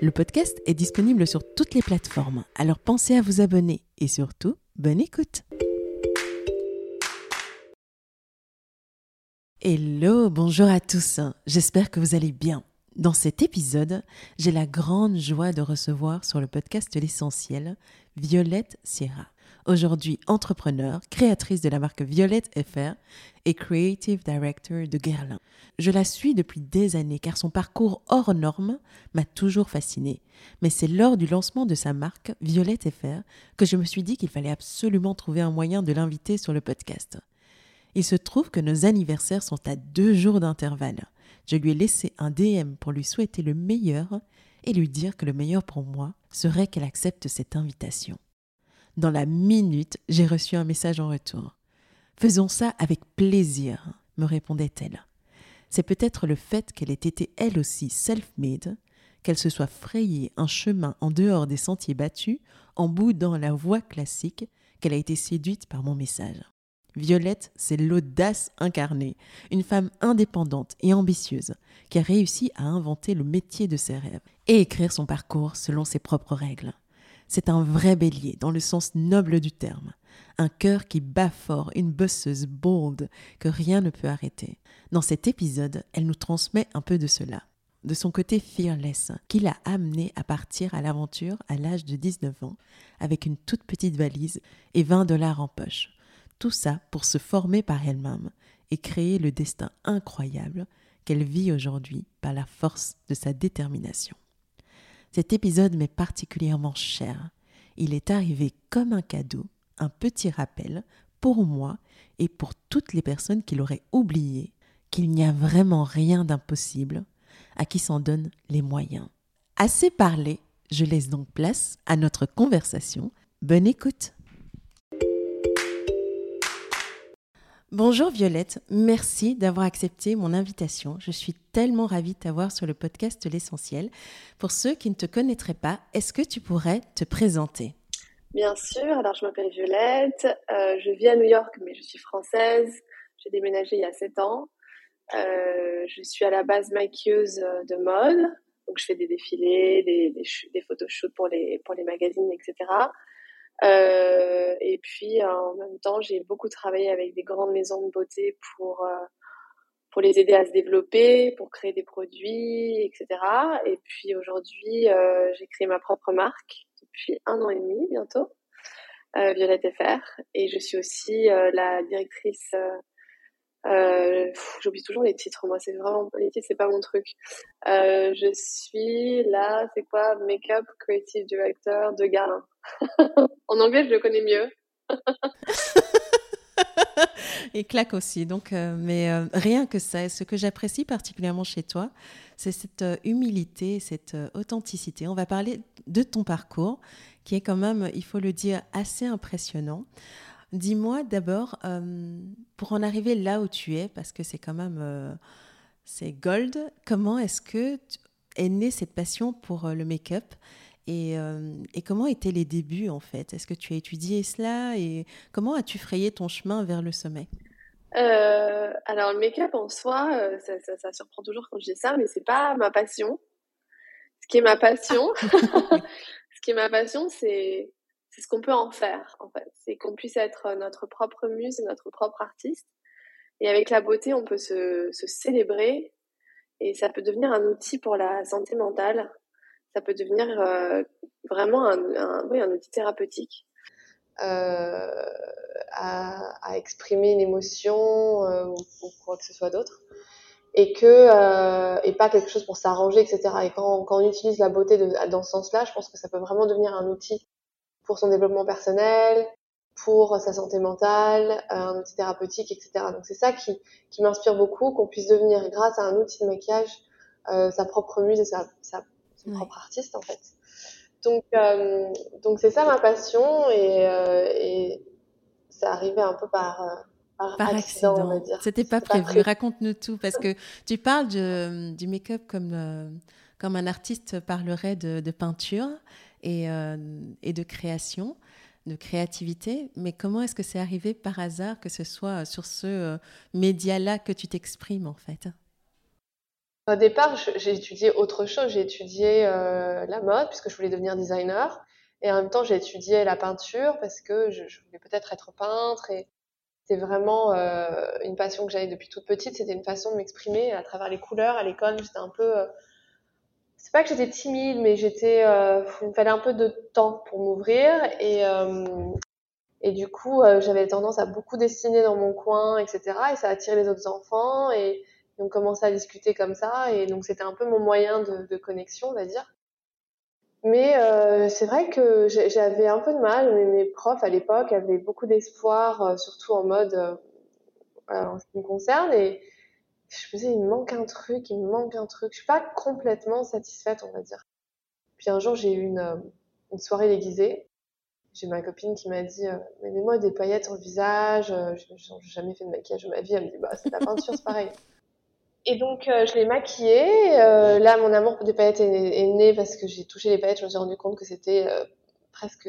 Le podcast est disponible sur toutes les plateformes, alors pensez à vous abonner et surtout, bonne écoute. Hello, bonjour à tous, j'espère que vous allez bien. Dans cet épisode, j'ai la grande joie de recevoir sur le podcast L'essentiel Violette Sierra aujourd'hui entrepreneur, créatrice de la marque Violette FR et Creative Director de Guerlain. Je la suis depuis des années car son parcours hors norme m'a toujours fasciné. Mais c'est lors du lancement de sa marque Violette FR que je me suis dit qu'il fallait absolument trouver un moyen de l'inviter sur le podcast. Il se trouve que nos anniversaires sont à deux jours d'intervalle. Je lui ai laissé un DM pour lui souhaiter le meilleur et lui dire que le meilleur pour moi serait qu'elle accepte cette invitation. Dans la minute, j'ai reçu un message en retour. Faisons ça avec plaisir, me répondait-elle. C'est peut-être le fait qu'elle ait été elle aussi self-made, qu'elle se soit frayée un chemin en dehors des sentiers battus, en boudant la voie classique, qu'elle a été séduite par mon message. Violette, c'est l'audace incarnée, une femme indépendante et ambitieuse qui a réussi à inventer le métier de ses rêves et écrire son parcours selon ses propres règles. C'est un vrai bélier, dans le sens noble du terme. Un cœur qui bat fort, une bosseuse bold que rien ne peut arrêter. Dans cet épisode, elle nous transmet un peu de cela. De son côté fearless, qui l'a amené à partir à l'aventure à l'âge de 19 ans, avec une toute petite valise et 20 dollars en poche. Tout ça pour se former par elle-même et créer le destin incroyable qu'elle vit aujourd'hui par la force de sa détermination. Cet épisode m'est particulièrement cher. Il est arrivé comme un cadeau, un petit rappel pour moi et pour toutes les personnes qui l'auraient oublié qu'il n'y a vraiment rien d'impossible à qui s'en donne les moyens. Assez parlé, je laisse donc place à notre conversation. Bonne écoute. Bonjour Violette, merci d'avoir accepté mon invitation. Je suis tellement ravie de t'avoir sur le podcast L'essentiel. Pour ceux qui ne te connaîtraient pas, est-ce que tu pourrais te présenter? Bien sûr, alors je m'appelle Violette, euh, je vis à New York mais je suis française, j'ai déménagé il y a 7 ans. Euh, je suis à la base maquilleuse de mode, donc je fais des défilés, des, des, des photoshoots pour les, pour les magazines, etc. Euh, et puis en même temps, j'ai beaucoup travaillé avec des grandes maisons de beauté pour euh, pour les aider à se développer, pour créer des produits, etc. Et puis aujourd'hui, euh, j'ai créé ma propre marque depuis un an et demi bientôt, euh, Violette FR, et je suis aussi euh, la directrice euh, J'oublie toujours les titres, moi, c'est vraiment, les titres, c'est pas mon truc. Euh, je suis là, c'est quoi, Makeup Creative Director de Garlin. en anglais, je le connais mieux. Et claque aussi. Donc, euh, mais rien que ça. ce que j'apprécie particulièrement chez toi, c'est cette humilité, cette authenticité. On va parler de ton parcours, qui est quand même, il faut le dire, assez impressionnant. Dis-moi d'abord, euh, pour en arriver là où tu es, parce que c'est quand même euh, c'est gold, comment est-ce que est née cette passion pour euh, le make-up et, et, comment étaient les débuts en fait? Est-ce que tu as étudié cela et comment as-tu frayé ton chemin vers le sommet? Alors le make-up en soi, ça, ça, ça, surprend toujours quand je dis ça, mais c'est pas ma passion. Ce qui est ma passion, ce qui est ma passion, c'est c'est ce qu'on peut en faire, en fait. C'est qu'on puisse être notre propre muse, notre propre artiste. Et avec la beauté, on peut se, célébrer et ça peut devenir un outil pour la santé mentale. Ça peut devenir euh, vraiment un, oui, un outil thérapeutique. à, exprimer une émotion ou, quoi que ce soit d'autre et que euh, et pas quelque chose pour s'arranger, etc. Et quand, on utilise la beauté dans ce sens-là, je pense que ça peut vraiment devenir un outil pour son développement personnel, pour sa santé mentale, un outil thérapeutique, etc. Donc c'est ça qui, qui m'inspire beaucoup, qu'on puisse devenir, grâce à un outil de maquillage, euh, sa propre muse et sa, sa son propre artiste en fait. Donc euh, donc c'est ça ma passion et, euh, et ça arrivait un peu par euh, par, accident. C'était pas prévu. Raconte-nous tout parce que tu parles du make-up comme, euh, comme un artiste parlerait de, peinture et, euh, et, de création, de créativité. Mais comment est-ce que c'est arrivé par hasard que ce soit sur ce euh, média-là que tu t'exprimes en fait? Au départ, j'ai étudié autre chose. J'ai étudié la mode puisque je voulais devenir designer. Et en même temps, j'ai étudié la peinture parce que je, je voulais peut-être être peintre et, c'était vraiment euh, une passion que j'avais depuis toute petite. C'était une façon de m'exprimer à travers les couleurs. À l'école, j'étais un peu. Euh, c'est pas que j'étais timide, mais j'étais. Euh, il me fallait un peu de temps pour m'ouvrir. Et, et du coup, j'avais tendance à beaucoup dessiner dans mon coin, etc. Et ça a attiré les autres enfants. Et, on commençait à discuter comme ça. Et donc, c'était un peu mon moyen de, de connexion, on va dire. Mais euh, c'est vrai que j'avais un peu de mal, mais mes profs à l'époque avaient beaucoup d'espoir, euh, surtout en mode euh, en ce qui me concerne. Et je me disais, il me manque un truc, il me manque un truc. Je suis pas complètement satisfaite, on va dire. Puis un jour, j'ai eu une, une soirée déguisée. J'ai ma copine qui m'a dit, mais mets-moi des paillettes sur le visage. Je n'ai jamais fait de maquillage de ma vie. Elle me dit, bah, c'est la peinture, c'est pareil. Et donc, euh, je l'ai maquillée. Euh, là, mon amour pour des paillettes est, né parce que j'ai touché les paillettes. Je me suis rendu compte que c'était euh, presque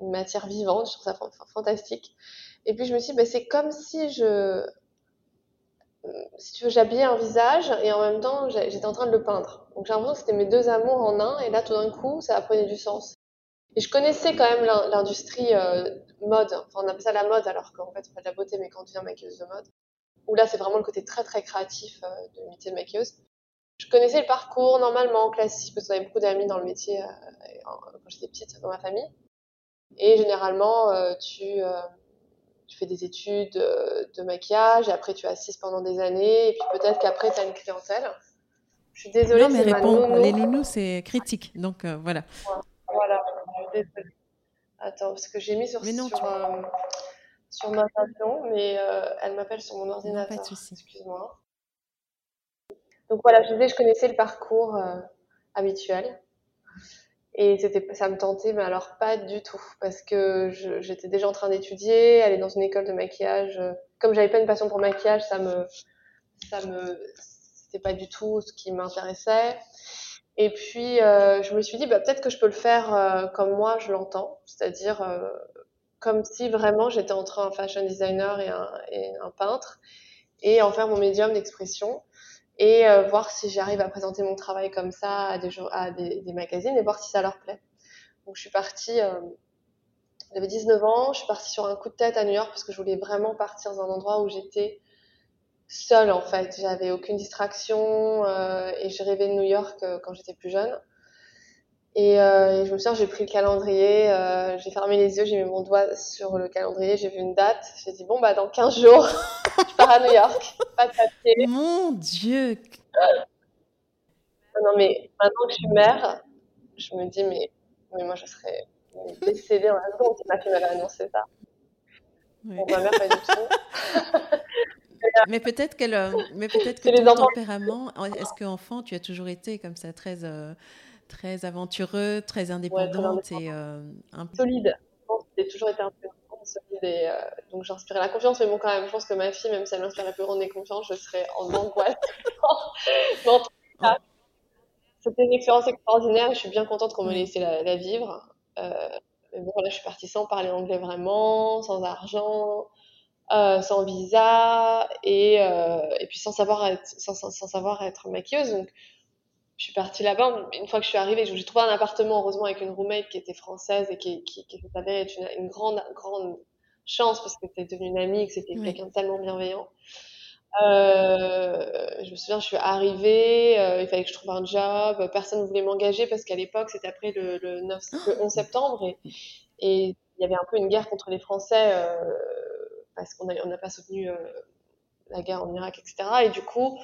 une matière vivante. Je trouve ça fantastique. Et puis, je me suis dit, bah, c'est comme si je. Si tu veux, j'habillais un visage et en même temps, j'étais en train de le peindre. Donc, j'ai l'impression que c'était mes deux amours en un. Et là, tout d'un coup, ça a pris du sens. Et je connaissais quand même l'industrie mode. Enfin, on appelle ça la mode alors qu'en fait, on fait de la beauté, mais quand on devient maquilleuse de mode où là c'est vraiment le côté très très créatif euh, de métier de maquilleuse. Je connaissais le parcours normalement classique parce qu'on avait beaucoup d'amis dans le métier euh, quand j'étais petite dans ma famille. Et généralement, euh, tu, tu fais des études de maquillage et après tu assistes pendant des années et puis peut-être qu'après tu as une clientèle. Je suis désolée. Non, mais réponds, les nounous, c'est critique. Donc voilà. Voilà, je suis désolée. Attends, parce que j'ai mis sur, mais non, sur, sur ma passion, mais euh, elle m'appelle sur mon ordinateur. Excuse-moi. Donc voilà, je disais, je connaissais le parcours euh, habituel. Et c'était, ça me tentait, mais alors pas du tout, parce que j'étais déjà en train d'étudier, aller dans une école de maquillage. Comme j'avais pas une passion pour maquillage, ça me, ça me, c'était pas du tout ce qui m'intéressait. Et puis, euh, je me suis dit, bah, peut-être que je peux le faire comme moi je l'entends, c'est-à-dire comme si vraiment j'étais entre un fashion designer et un, et un peintre, et en faire mon médium d'expression, et euh, voir si j'arrive à présenter mon travail comme ça à des, à des, des, magazines, et voir si ça leur plaît. Donc je suis partie, euh, j'avais 19 ans, je suis partie sur un coup de tête à New York parce que je voulais vraiment partir dans un endroit où j'étais seule en fait, j'avais aucune distraction, euh, et je rêvais de New York euh, quand j'étais plus jeune. Et, euh, et, je me souviens, j'ai pris le calendrier, euh, j'ai fermé les yeux, j'ai mis mon doigt sur le calendrier, j'ai vu une date. J'ai dit, bon, bah, dans 15 jours, je pars à New York. Pas de papier. Mon Dieu Non, mais maintenant que je suis mère, je me dis, mais, mais moi, je serais décédée en la seconde si ma fille m'avait annoncé ça. Oui. Bon, ma mère, pas du tout. mais peut-être qu'elle, euh, mais peut-être que ton tempérament, est-ce qu'enfant, tu as toujours été comme ça, très très aventureux, très indépendante et euh, un peu solide. J'ai toujours été un peu solide et euh, donc j'inspirais la confiance. Mais bon, quand même, je pense que ma fille, même si elle m'inspire la plus grande des confiances, je serais en angoisse. cas, c'était une expérience extraordinaire. Je suis bien contente qu'on me laissé la, la vivre. Euh, mais bon, là, je suis partie sans parler anglais vraiment, sans argent. Euh, sans visa et, euh, et puis sans savoir être, sans, sans, sans, savoir être maquilleuse. Donc, je suis partie là-bas. Une fois que je suis arrivée, j'ai trouvé un appartement, heureusement, avec une roommate qui était française et qui, qui, qui s'avère être une, une, grande, grande chance parce que c'était devenu une amie, que c'était oui. quelqu'un de tellement bienveillant. Euh, je me souviens, je suis arrivée, euh, il fallait que je trouve un job, personne ne voulait m'engager parce qu'à l'époque, c'était après le, le, 9, le 11 septembre et, et il y avait un peu une guerre contre les Français parce qu'on n'a pas soutenu la guerre en Irak, etc. Et du coup,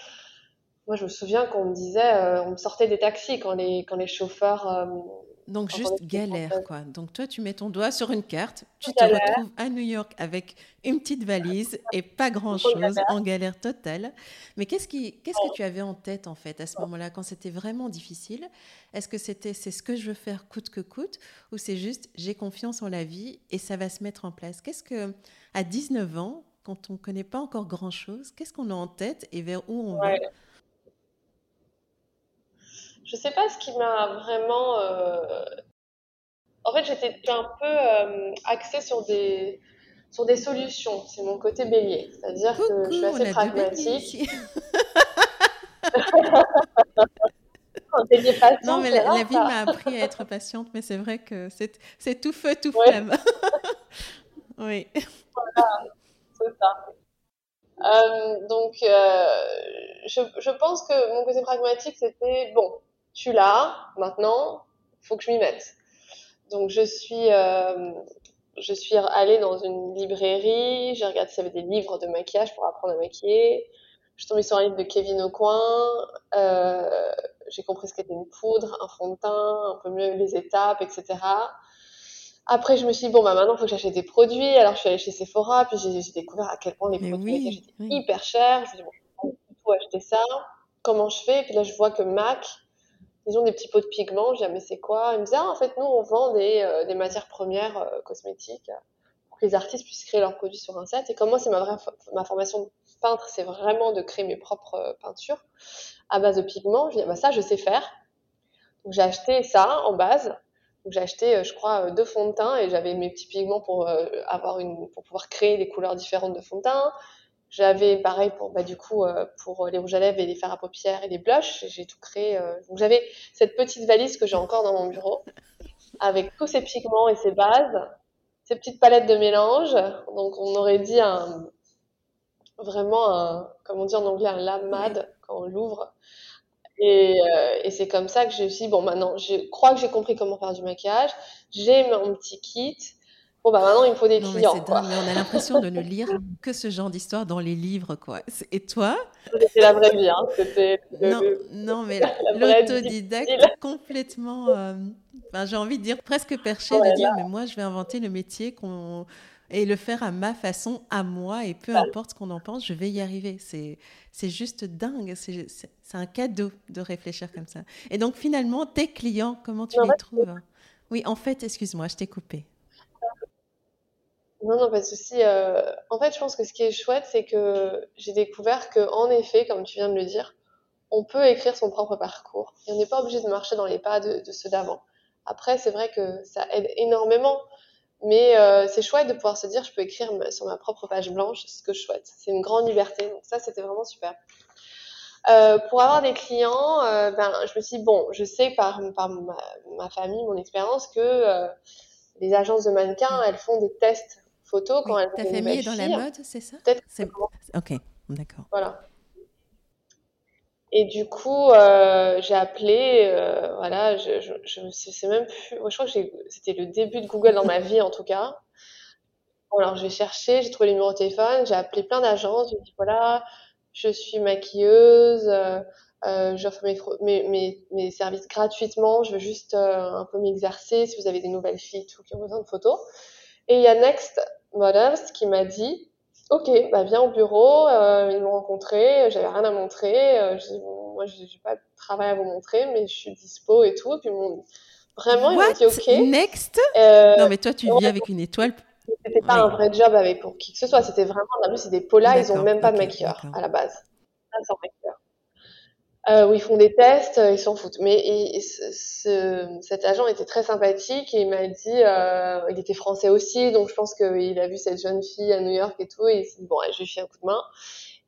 moi, je me souviens qu'on me disait, on me sortait des taxis quand les, quand les chauffeurs donc juste galère, quoi. Donc toi, tu mets ton doigt sur une carte, tu te retrouves à New York avec une petite valise et pas grand-chose, en galère totale. Mais qu'est-ce qui, qu'est-ce que tu avais en tête, en fait, à ce moment-là, quand c'était vraiment difficile? Est-ce que c'était, c'est ce que je veux faire coûte que coûte Ou c'est juste, j'ai confiance en la vie et ça va se mettre en place? Qu'est-ce que, à 19 ans, quand on ne connaît pas encore grand-chose, qu'est-ce qu'on a en tête et vers où on va? Je sais pas ce qui m'a vraiment. Euh, en fait, j'étais un peu euh, axée sur des sur des solutions. C'est mon côté bélier, c'est-à-dire que je suis assez pragmatique. non, mais la, vie m'a appris à être patiente, mais c'est vrai que c'est tout feu, tout flamme. oui. Voilà, c'est ça. Euh, donc, je, je, pense que mon côté pragmatique, c'était bon, tu l'as, maintenant, faut que je m'y mette. Donc je suis, euh, je suis allée dans une librairie, j'ai regardé s'il y avait des livres de maquillage pour apprendre à maquiller. Je suis tombée sur un livre de Kevin Aucoin. Euh, j'ai compris ce qu'était une poudre, un fond de teint, un peu mieux les étapes, etc. Après, je me suis dit, bon, bah, maintenant, il faut que j'achète des produits. Alors, je suis allée chez Sephora, puis j'ai découvert à quel point les produits étaient hyper chers. Je me suis dit, bon, faut acheter ça. Comment je fais? Et puis là, je vois que MAC, ils ont des petits pots de pigments. Je dis, ah, mais c'est quoi? Ils me disaient, ah, en fait, nous, on vend des, euh, des matières premières euh, cosmétiques pour que les artistes puissent créer leurs produits sur un set. Et comme moi, c'est ma, vraie, ma formation de peintre, c'est vraiment de créer mes propres euh, peintures à base de pigments. Je dis, ah, bah, ça, je sais faire. Donc, j'ai acheté ça en base. Donc, j'ai acheté, je crois, deux fonds de teint et j'avais mes petits pigments pour, avoir une, pour pouvoir créer des couleurs différentes de fond de teint. J'avais pareil pour bah, du coup euh, pour les rouges à lèvres et les fards à paupières et les blushs. J'ai tout créé. Euh. Donc j'avais cette petite valise que j'ai encore dans mon bureau avec tous ces pigments et ces bases, ces petites palettes de mélange. Donc on aurait dit vraiment un comment dire en anglais un lamade quand on l'ouvre. Et, euh, et c'est comme ça que j'ai aussi bon maintenant je crois que j'ai compris comment faire du maquillage. J'ai mon petit kit Bon, bah maintenant, il me faut des clients. Mais, on a l'impression de ne lire que ce genre d'histoire dans les livres, quoi. Et toi? C'était la vraie vie, hein. C'était. Non, non, mais l'autodidacte complètement. Euh, j'ai envie de dire presque perché, de dire, mais moi, je vais inventer le métier qu'on et le faire à ma façon, à moi, et peu importe ce qu'on en pense, je vais y arriver. C'est, c'est juste dingue, c'est, un cadeau de réfléchir comme ça. Et donc finalement, tes clients, comment tu les trouves? Oui, en fait, excuse-moi, je t'ai coupé. Non, non, pas de souci. Euh, en fait, je pense que ce qui est chouette, c'est que j'ai découvert que, en effet, comme tu viens de le dire, on peut écrire son propre parcours et on n'est pas obligé de marcher dans les pas de, ceux d'avant. Après, c'est vrai que ça aide énormément, mais euh, c'est chouette de pouvoir se dire, je peux écrire sur ma propre page blanche ce que je souhaite. C'est une grande liberté, donc ça, c'était vraiment super. Euh, pour avoir des clients, ben, je me suis dit, bon, je sais par, par ma, ma famille, mon expérience, que les agences de mannequins, elles font des tests photos quand elle Ta famille est dans la mode, c'est ça? Peut-être. Ok, d'accord. Voilà. Et du coup, euh, j'ai appelé, euh, voilà, je, je, je sais même plus, je crois que c'était le début de Google dans ma vie en tout cas. alors j'ai cherché, j'ai trouvé le numéro de téléphone, j'ai appelé plein d'agences, j'ai dit voilà, je suis maquilleuse, euh, j'offre mes, mes, mes, mes, services gratuitement, je veux juste un peu m'exercer, si vous avez des nouvelles filles tout, qui ont besoin de photos. Et il y a Next Models qui m'a dit Ok, bah viens au bureau. Euh, ils m'ont rencontré, j'avais rien à montrer. Euh, je, moi, j'ai pas de travail à vous montrer, mais je suis dispo et tout. Puis vraiment, ils m'ont dit Ok. Next? Euh, Non, mais toi, tu vis avec une étoile. C'était pas un vrai job avec pour qui que ce soit. C'était vraiment, en plus, c'est des polas, ils ont même pas de maquilleur à la base. Euh, où ils font des tests, euh, ils s'en foutent. Mais ce, cet agent était très sympathique et il m'a dit, euh, il était français aussi, donc je pense qu'il a vu cette jeune fille à New York et tout, et il s'est dit, bon, je lui fais un coup de main.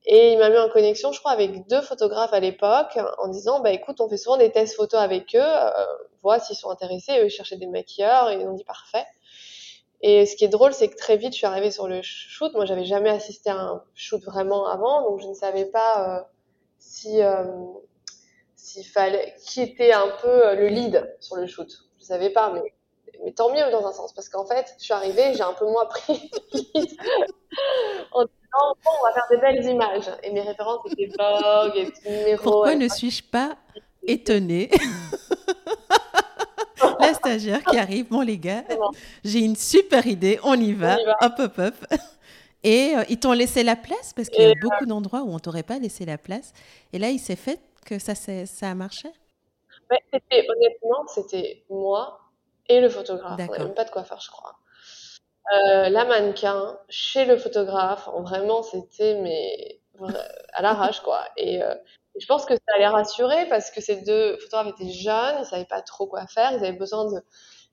Et il m'a mis en connexion, je crois, avec deux photographes à l'époque, en disant, bah écoute, on fait souvent des tests photos avec eux, euh, vois s'ils sont intéressés. Eux, ils cherchaient des maquilleurs, et ils ont dit parfait. Et ce qui est drôle, c'est que très vite, je suis arrivée sur le shoot. Moi, j'avais jamais assisté à un shoot vraiment avant, donc je ne savais pas euh, si euh, s'il fallait qui était un peu euh, le lead sur le shoot. Je savais pas, mais mais tant mieux dans un sens, parce qu'en fait, je suis arrivée, j'ai un peu moins pris en disant, bon, on va faire des belles images. Et mes références étaient Vogue et numéro. Pourquoi ne suis-je pas étonnée La stagiaire qui arrive, bon les gars, j'ai une super idée, on y va, hop hop hop. Et euh, ils t'ont laissé la place parce qu'il y a beaucoup d'endroits où on t'aurait pas laissé la place. Et là, il s'est fait que ça, ça a marché. honnêtement, c'était moi et le photographe. On n'avait même pas de quoi faire, je crois. Euh, la mannequin chez le photographe, vraiment, c'était mais à l'arrache quoi. Et, euh, je pense que ça allait rassurer parce que ces deux photographes étaient jeunes, ils savaient pas trop quoi faire, ils avaient besoin de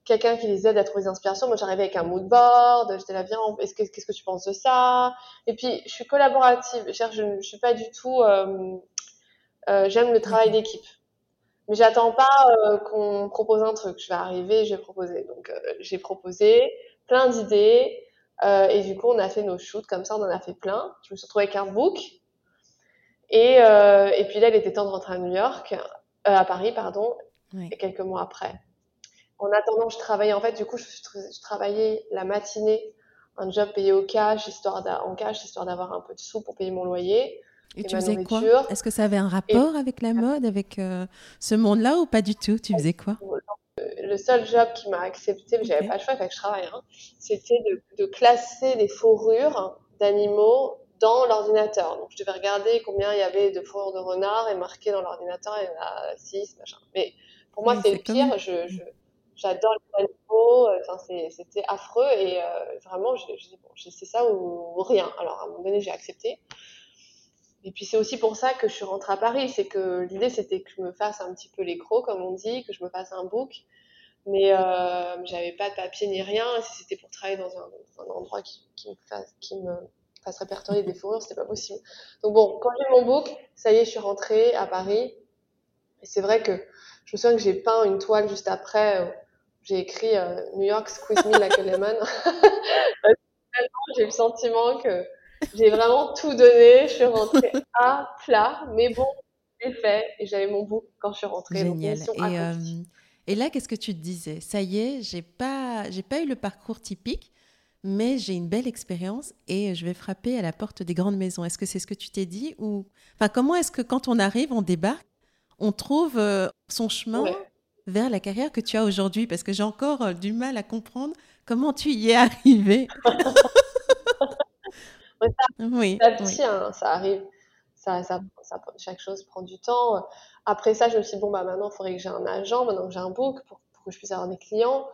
quelqu'un qui les aide à trouver des inspirations. Moi, j'arrivais avec un mood board, j'étais là, viens, qu'est-ce que tu penses de ça? Et puis, je suis collaborative, je ne suis pas du tout, euh, j'aime le travail d'équipe. Mais j'attends pas euh, qu'on propose un truc. Je vais arriver, je vais proposer. Donc euh, j'ai proposé plein d'idées euh, et du coup on a fait nos shoots comme ça, on en a fait plein. Je me suis retrouvée avec un book et et puis là il était temps de rentrer à New York, à Paris pardon, et quelques mois après. En attendant, je travaillais en fait du coup je, je travaillais la matinée un job payé au cash histoire en cash histoire d'avoir un peu de sous pour payer mon loyer. Et, tu faisais quoi Est-ce que ça avait un rapport avec la mode, avec euh, ce monde-là ou pas du tout? Tu faisais quoi? Le seul job qui m'a accepté, mais j'avais pas le choix, avec que je travaille, hein, c'était de, classer les fourrures d'animaux dans l'ordinateur. Donc je devais regarder combien il y avait de fourrures de renard et marquer dans l'ordinateur, il y en a 6, machin. Mais pour moi, c'est le pire. Je, j'adore les animaux, euh, c'était affreux et euh, vraiment, je, je, bon, c'est ça ou rien. Alors à un moment donné, j'ai accepté. Et puis c'est aussi pour ça que je suis rentrée à Paris, c'est que l'idée c'était que je me fasse un petit peu les crocs, comme on dit, que je me fasse un book, mais euh, j'avais pas de papier ni rien. si c'était pour travailler dans un, endroit qui, me fasse, qui me fasse répertorier des fourrures, c'était pas possible. Donc bon, quand j'ai mon book, ça y est, je suis rentrée à Paris. Et c'est vrai que je me souviens que j'ai peint une toile juste après. J'ai écrit euh, New York squeeze me like a lemon. j'ai le sentiment que j'ai vraiment tout donné. Je suis rentrée à plat, mais bon, j'ai fait et j'avais mon bout quand je suis rentrée. Génial. et, euh, et, là, qu'est-ce que tu te disais? Ça y est, j'ai pas, j'ai pas eu le parcours typique, mais j'ai une belle expérience et je vais frapper à la porte des grandes maisons. Est-ce que c'est ce que tu t'es dit ou enfin comment est-ce que quand on arrive, on débarque, on trouve euh, son chemin vers la carrière que tu as aujourd'hui Parce que j'ai encore euh, du mal à comprendre comment tu y es arrivé. oui, petit, hein, ça arrive. Ça, ça, chaque chose prend du temps. Après ça, je me suis dit, bon, bah, maintenant, il faudrait que j'ai un agent, maintenant que j'ai un book, pour, que je puisse avoir des clients.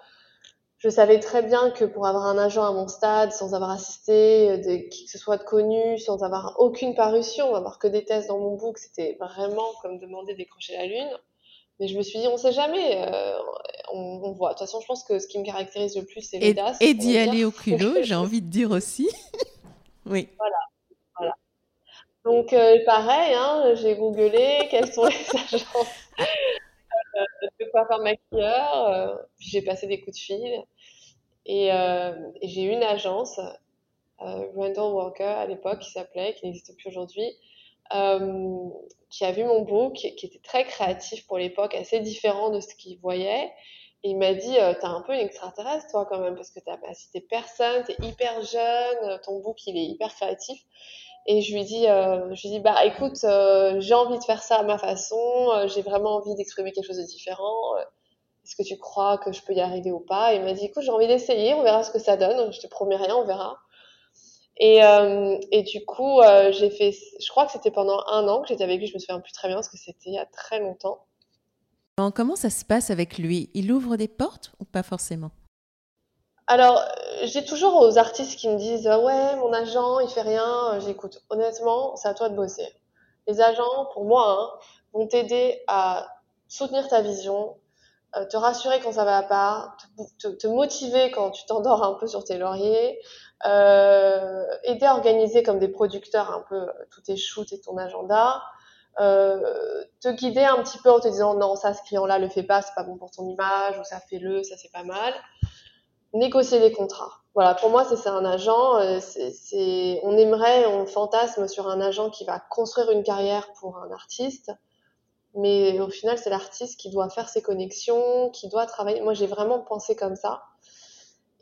Je savais très bien que pour avoir un agent à mon stade, sans avoir assisté euh, de qui que ce soit de connu, sans avoir aucune parution, avoir que des tests dans mon book, c'était vraiment comme demander décrocher la lune. Mais je me suis dit, on sait jamais, euh, on, voit. De toute façon, je pense que ce qui me caractérise le plus, c'est l'audace. Et, et d'y aller au culot, j'ai envie de dire aussi. Oui. Voilà. voilà. Donc, euh, pareil, hein, j'ai googlé quels sont les agences euh, de coiffeur maquilleur. Euh, puis j'ai passé des coups de fil. Et, et j'ai une agence, Randall Walker à l'époque, qui s'appelait, qui n'existe plus aujourd'hui, qui a vu mon book, qui était très créatif pour l'époque, assez différent de ce qu'il voyait il m'a dit, euh, t'as un peu une extraterrestre, toi, quand même, parce que t'as pas cité personne, t'es hyper jeune, euh, ton book, il est hyper créatif. Et je lui dis, euh, je lui dis, bah, écoute, euh, j'ai envie de faire ça à ma façon, j'ai vraiment envie d'exprimer quelque chose de différent. Est-ce que tu crois que je peux y arriver ou pas? Et il m'a dit, écoute, j'ai envie d'essayer, on verra ce que ça donne. Je te promets rien, on verra. Et, et du coup, j'ai fait, je crois que c'était pendant un an que j'étais avec lui, je me souviens plus très bien parce que c'était il y a très longtemps. Comment ça se passe avec lui? Il ouvre des portes ou pas forcément? Alors, j'ai toujours aux artistes qui me disent ouais, mon agent, il fait rien. J'écoute. Honnêtement, c'est à toi de bosser. Les agents, pour moi, hein, vont t'aider à soutenir ta vision, euh, te rassurer quand ça va pas, te, motiver quand tu t'endors un peu sur tes lauriers, euh, aider à organiser comme des producteurs un peu tous tes shoots et ton agenda, euh, te guider un petit peu en te disant non, ça, ce client-là le fait pas, c'est pas bon pour ton image, ou ça fait-le, ça c'est pas mal. Négocier des contrats. Voilà, pour moi, c'est un agent. Euh, c'est, on aimerait, on fantasme sur un agent qui va construire une carrière pour un artiste. mais au final, c'est l'artiste qui doit faire ses connexions, qui doit travailler. Moi, j'ai vraiment pensé comme ça.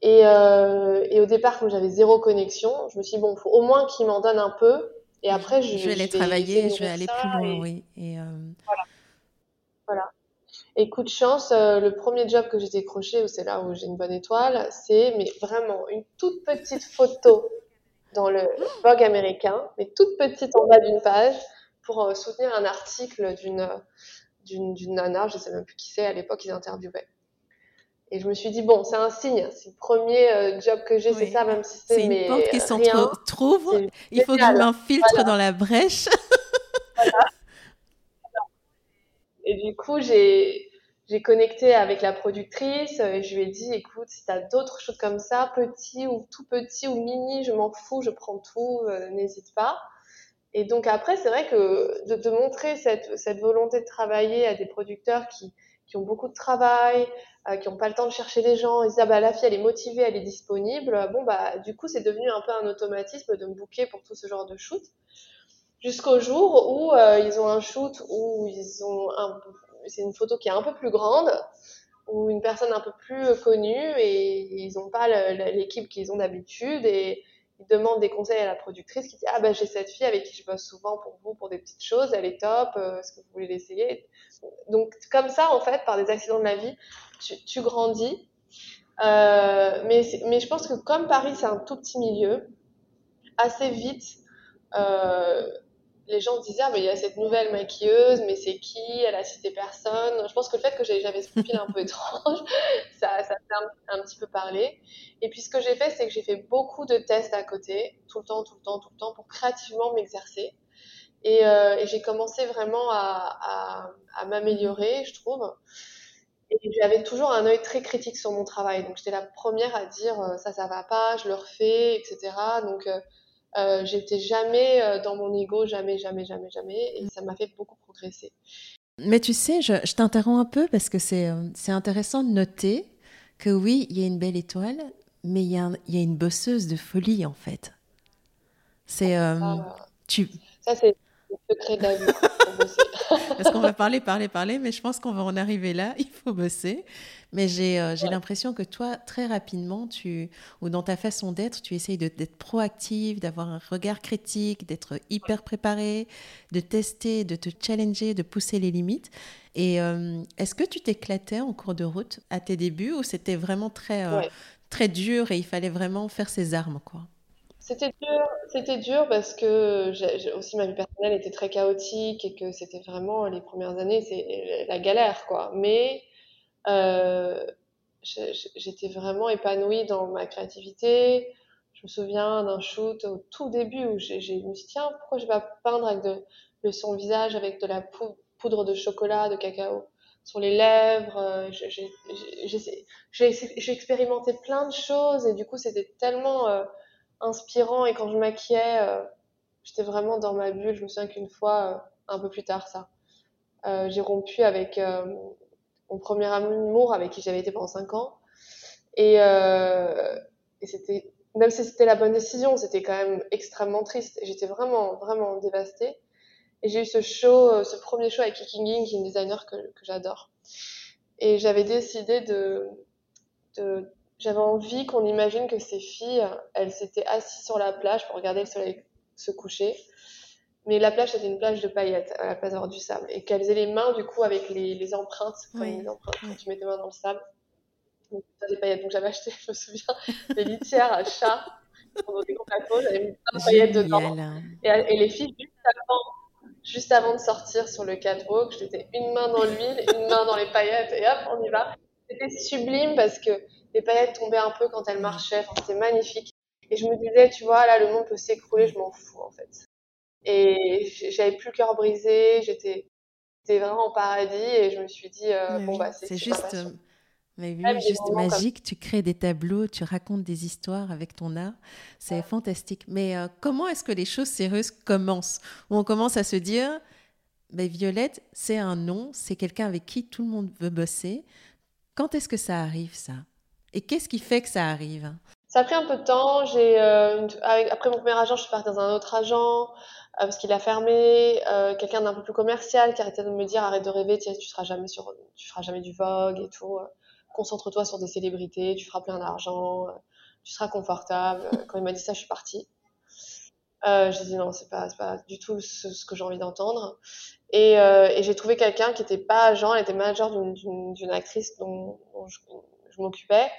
Et, euh, et au départ, comme j'avais zéro connexion, je me suis dit, bon, faut au moins qu'il m'en donne un peu. Et après, je, je vais aller travailler, je vais aller plus loin, oui. Et euh, voilà. voilà. Et coup de chance, euh, le premier job que j'ai décroché, c'est là où j'ai une bonne étoile, c'est mais vraiment une toute petite photo dans le Vogue américain, mais toute petite en bas d'une page, pour euh, soutenir un article d'une d'une nana, je ne sais même plus qui c'est, à l'époque ils interviewaient. Et je me suis dit, bon, c'est un signe, c'est le premier euh, job que j'ai, c'est ça, même si c'est une porte qui s'entre-trouve, il faut que je m'infiltre dans la brèche. Et du coup, j'ai connecté avec la productrice et je lui ai dit, écoute, si tu as d'autres choses comme ça, petit ou tout petit ou mini, je m'en fous, je prends tout, euh, n'hésite pas. Et donc après, c'est vrai que de, te montrer cette, cette, volonté de travailler à des producteurs qui, qui ont beaucoup de travail, euh, qui n'ont pas le temps de chercher des gens, ils disent ah bah la fille elle est motivée, elle est disponible. Bon bah du coup c'est devenu un peu un automatisme de me booker pour tout ce genre de shoot. Jusqu'au jour où euh, ils ont un shoot où ils ont un, c'est une photo qui est un peu plus grande ou une personne un peu plus connue et ils n'ont pas l'équipe qu'ils ont d'habitude et ils demandent des conseils à la productrice qui dit ah ben j'ai cette fille avec qui je bosse souvent pour vous pour des petites choses elle est top euh, est-ce que vous voulez l'essayer? Donc comme ça en fait par des accidents de la vie tu, tu grandis. Euh, mais mais je pense que comme Paris c'est un tout petit milieu assez vite euh, les gens disaient ah, mais il y a cette nouvelle maquilleuse, mais c'est qui? Elle a cité personne. Je pense que le fait que j'avais ce profil un peu étrange, ça, ça fait un, petit peu parler. Et puis ce que j'ai fait, c'est que j'ai fait beaucoup de tests à côté, tout le temps, tout le temps, tout le temps, pour créativement m'exercer. Et, euh, j'ai commencé vraiment à, à, à m'améliorer, je trouve. Et j'avais toujours un œil très critique sur mon travail. Donc j'étais la première à dire euh, ça, ça va pas, je le refais, etc. Donc euh, euh, j'étais jamais euh, dans mon ego, jamais, jamais, jamais, jamais. Et ça m'a fait beaucoup progresser. Mais tu sais, je, je t'interromps un peu parce que c'est, euh, c'est intéressant de noter que oui, il y a une belle étoile, mais il y, a il y a une bosseuse de folie en fait. C'est. ça, tu... ça c'est le secret de la vie. Parce qu'on va parler, parler, parler, mais je pense qu'on va en arriver là. Il faut bosser. Mais j'ai euh, l'impression que toi, très rapidement, tu, ou dans ta façon d'être, tu essayes d'être proactive, d'avoir un regard critique, d'être hyper préparé, de tester, de te challenger, de pousser les limites. Et euh, est-ce que tu t'éclatais en cours de route à tes débuts ou c'était vraiment très, euh, très dur et il fallait vraiment faire ses armes quoi? C'était dur, c'était dur parce que aussi ma vie personnelle était très chaotique et que c'était vraiment les premières années, c'est la galère quoi. Mais euh, j'étais vraiment épanouie dans ma créativité. Je me souviens d'un shoot au tout début où j'ai, me suis dit, tiens, pourquoi je vais pas peindre avec de, son visage avec de la poudre de chocolat, de cacao sur les lèvres? Euh, j'ai expérimenté plein de choses et du coup, c'était tellement euh, inspirant. Et quand je maquillais, j'étais vraiment dans ma bulle. Je me souviens qu'une fois, un peu plus tard, ça, j'ai rompu avec mon premier amour avec qui j'avais été pendant 5 ans. Et, euh, et c'était, même si c'était la bonne décision, c'était quand même extrêmement triste. J'étais vraiment, vraiment dévastée. Et j'ai eu ce show, euh, ce premier show avec Kiki Ging, qui est une designer que, que j'adore. Et j'avais décidé de, de j'avais envie qu'on imagine que ces filles, elles s'étaient assises sur la plage pour regarder le soleil se coucher. Mais la plage c'était une plage de paillettes à la place d'avoir du sable. Et qu'elles aient les mains du coup avec les, les empreintes comme les empreintes quand tu mets tes mains dans le sable. Donc des paillettes. Donc j'avais acheté je me souviens des litières à chat pour des plateaux j'avais mis plein de paillettes dedans. Et, et, les filles juste avant juste avant de sortir sur le catwalk j'étais une main dans l'huile une main dans les paillettes et hop on y va. C'était sublime parce que les paillettes tombaient un peu quand elles marchaient enfin, c'était magnifique et je me disais tu vois là le monde peut s'écrouler je m'en fous en fait et j'avais plus le cœur brisé, j'étais vraiment en paradis et je me suis dit, euh, bon, bah, c'est juste. Euh, mais oui, juste magique, tu crées des tableaux, tu racontes des histoires avec ton art, c'est fantastique. Mais euh, comment est-ce que les choses sérieuses commencent? Où on commence à se dire, mais Violette, c'est un nom, c'est quelqu'un avec qui tout le monde veut bosser. Quand est-ce que ça arrive, ça? Et qu'est-ce qui fait que ça arrive? Ça a pris un peu de temps. J'ai, euh, après mon premier agent, je suis partie dans un autre agent euh, parce qu'il a fermé. Euh, quelqu'un d'un peu plus commercial qui arrêtait de me dire arrête de rêver, tu, seras jamais sur, tu feras jamais du Vogue et tout. Concentre-toi sur des célébrités, tu feras plein d'argent, tu seras confortable. Quand il m'a dit ça, je suis partie. Euh, j'ai dit non, c'est pas, pas du tout ce, que j'ai envie d'entendre. Et, j'ai trouvé quelqu'un qui était pas agent, elle était manager d'une actrice dont, je, je m'occupais.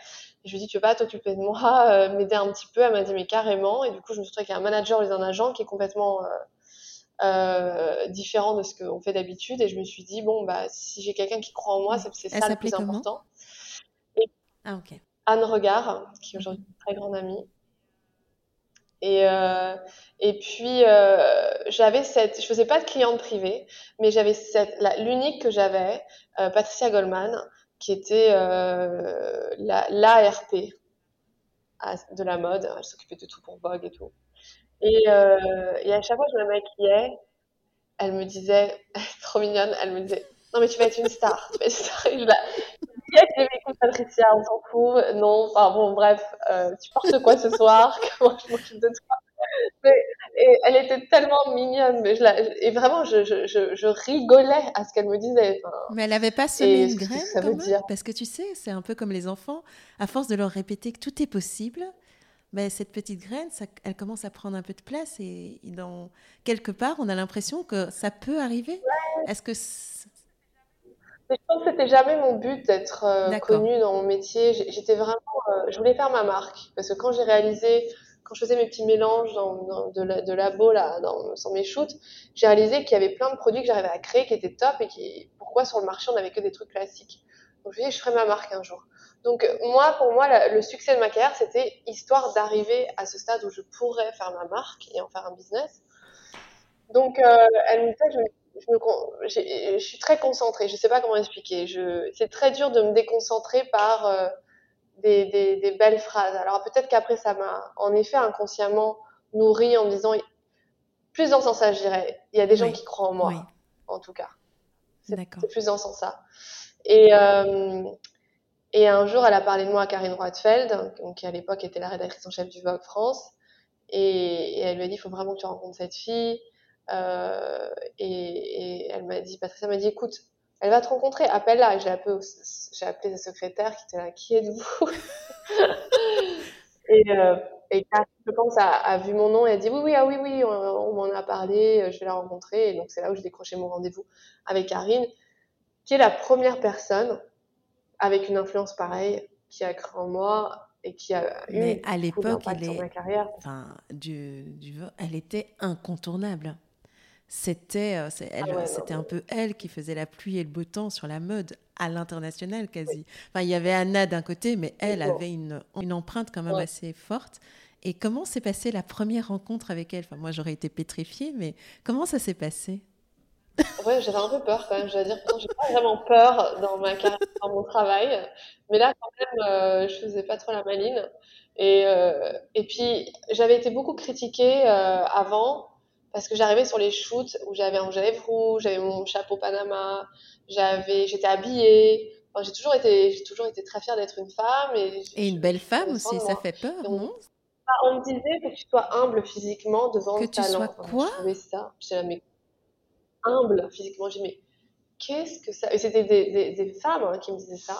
Je lui ai dit, tu veux pas t'occuper de moi, euh, m'aider un petit peu? Elle m'a dit, mais carrément. Et du coup, je me suis retrouvée avec un manager et un agent qui est complètement euh, euh, différent de ce qu'on fait d'habitude. Et je me suis dit, bon, bah, si j'ai quelqu'un qui croit en moi, c'est ça le plus important. Et ah, ok. Anne Regard, qui est aujourd'hui une très grande amie. Et, euh, et puis, euh, j'avais cette, je faisais pas de cliente privée, mais j'avais cette, l'unique que j'avais, euh, Patricia Goldman, qui était euh, la, l'ARP de la mode. Elle s'occupait de tout pour Vogue et tout. Et, euh, à chaque fois que je me maquillais, elle me disait, trop mignonne, elle me disait, non mais tu vas être une star, tu vas être une star. Je la, Patricia, on s'en fout. Non, enfin bon, bref, euh, tu portes quoi ce soir? Comment je m'occupe de toi? Et elle était tellement mignonne, mais je la, et vraiment, je, je, je, rigolais à ce qu'elle me disait. mais elle n'avait pas semé une graine, ça veut dire. parce que tu sais, c'est un peu comme les enfants, à force de leur répéter que tout est possible, mais cette petite graine, ça, elle commence à prendre un peu de place et, dans quelque part, on a l'impression que ça peut arriver. Est-ce que je pense que c'était jamais mon but d'être euh, connue dans mon métier. J'étais vraiment, euh, je voulais faire ma marque parce que quand j'ai réalisé, quand je faisais mes petits mélanges dans, de, la, de labo là, dans, sur mes shoots, j'ai réalisé qu'il y avait plein de produits que j'arrivais à créer qui étaient top et qui, pourquoi sur le marché on n'avait que des trucs classiques. Donc je me suis dit, je ferai ma marque un jour. Donc moi, pour moi, le succès de ma carrière, c'était histoire d'arriver à ce stade où je pourrais faire ma marque et en faire un business. Donc euh, elle me je je, me, je suis très concentrée. Je sais pas comment expliquer. C'est très dur de me déconcentrer par euh, des, des, des, belles phrases. Alors peut-être qu'après ça m'a, en effet, inconsciemment nourri en me disant plus dans ce sens-là, je dirais. Il y a des gens qui croient en moi, en tout cas. C'est, c'est plus dans ce sens-là. Et euh, et un jour, elle a parlé de moi à Karine Roitfeld, qui à l'époque était la rédactrice en chef du Vogue France. Et, et elle lui a dit, il faut vraiment que tu rencontres cette fille. Euh, et, et, elle m'a dit, Patricia m'a dit, écoute, elle va te rencontrer, appelle-la. Et j'ai appelé, j'ai appelé sa secrétaire qui était là, qui êtes-vous? Et, euh, et je pense, a, a, vu mon nom et a dit, oui, oui, ah oui, oui, on, m'en a parlé, je vais la rencontrer. Et donc, c'est là où j'ai décroché mon rendez-vous avec Karine, qui est la première personne avec une influence pareille qui a cru en moi et qui a eu Mais à l'époque, elle, est... enfin, du, du... elle était incontournable c'était euh, ah c'était un peu elle qui faisait la pluie et le beau temps sur la mode à l'international quasi. Enfin, il y avait Anna d'un côté, mais elle avait une, une empreinte quand même assez forte. Et comment s'est passée la première rencontre avec elle? Enfin, Moi, j'aurais été pétrifiée, mais comment ça s'est passé? Ouais, j'avais un peu peur quand même. Je dois dire, j'ai pas vraiment peur dans ma carrière, dans mon travail. Mais là, quand même, euh, je faisais pas trop la maline. Et, euh, et puis, j'avais été beaucoup critiquée avant parce que j'arrivais sur les shoots où j'avais un lèvres rouge, j'avais mon chapeau Panama, j'avais, j'étais habillée. Enfin, j'ai toujours été, j'ai toujours été très fière d'être une femme et, et une belle femme aussi. Ça fait peur, non? On me disait que tu sois humble physiquement devant que le talent. Que tu sois quoi? Je ça. J'étais humble physiquement. J'ai mais qu'est-ce que ça? Et c'était des, des, des femmes hein, qui me disaient ça.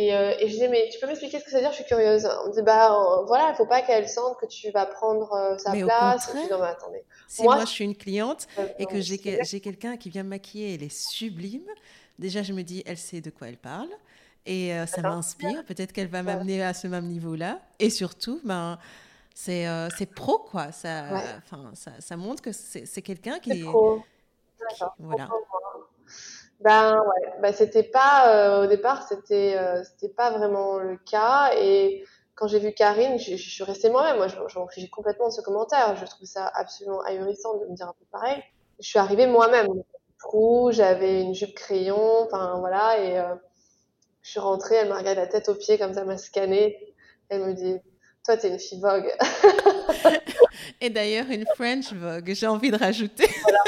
Et, euh, et je disais, mais tu peux m'expliquer ce que ça veut dire? Je suis curieuse. On me disait, bah euh, voilà, il faut pas qu'elle sente que tu vas prendre euh, sa place. Au non, mais attendez. Si moi, je suis une cliente et que j'ai quelqu'un qui vient me maquiller, elle est sublime. Déjà, je me dis, elle sait de quoi elle parle. Et ça m'inspire. Peut-être qu'elle va m'amener à ce même niveau-là. Et surtout, ben, c'est pro, quoi. Ça, enfin ça, ça, montre que c'est quelqu'un qui est. Pro. Qui, voilà. Ben ouais, ben, c'était pas euh, au départ, c'était euh, c'était pas vraiment le cas. Et quand j'ai vu Karine, je, je suis restée moi-même. Moi, je, je m'en fichais complètement ce commentaire. Je trouve ça absolument ahurissant de me dire un peu pareil. Je suis arrivée moi-même, trou, j'avais une jupe crayon, enfin voilà, et euh, je suis rentrée. Elle m'a regardé la tête aux pieds comme ça, m'a scanné. Elle me dit, toi, t'es une fille Vogue. et d'ailleurs, une French Vogue. J'ai envie de rajouter. Voilà.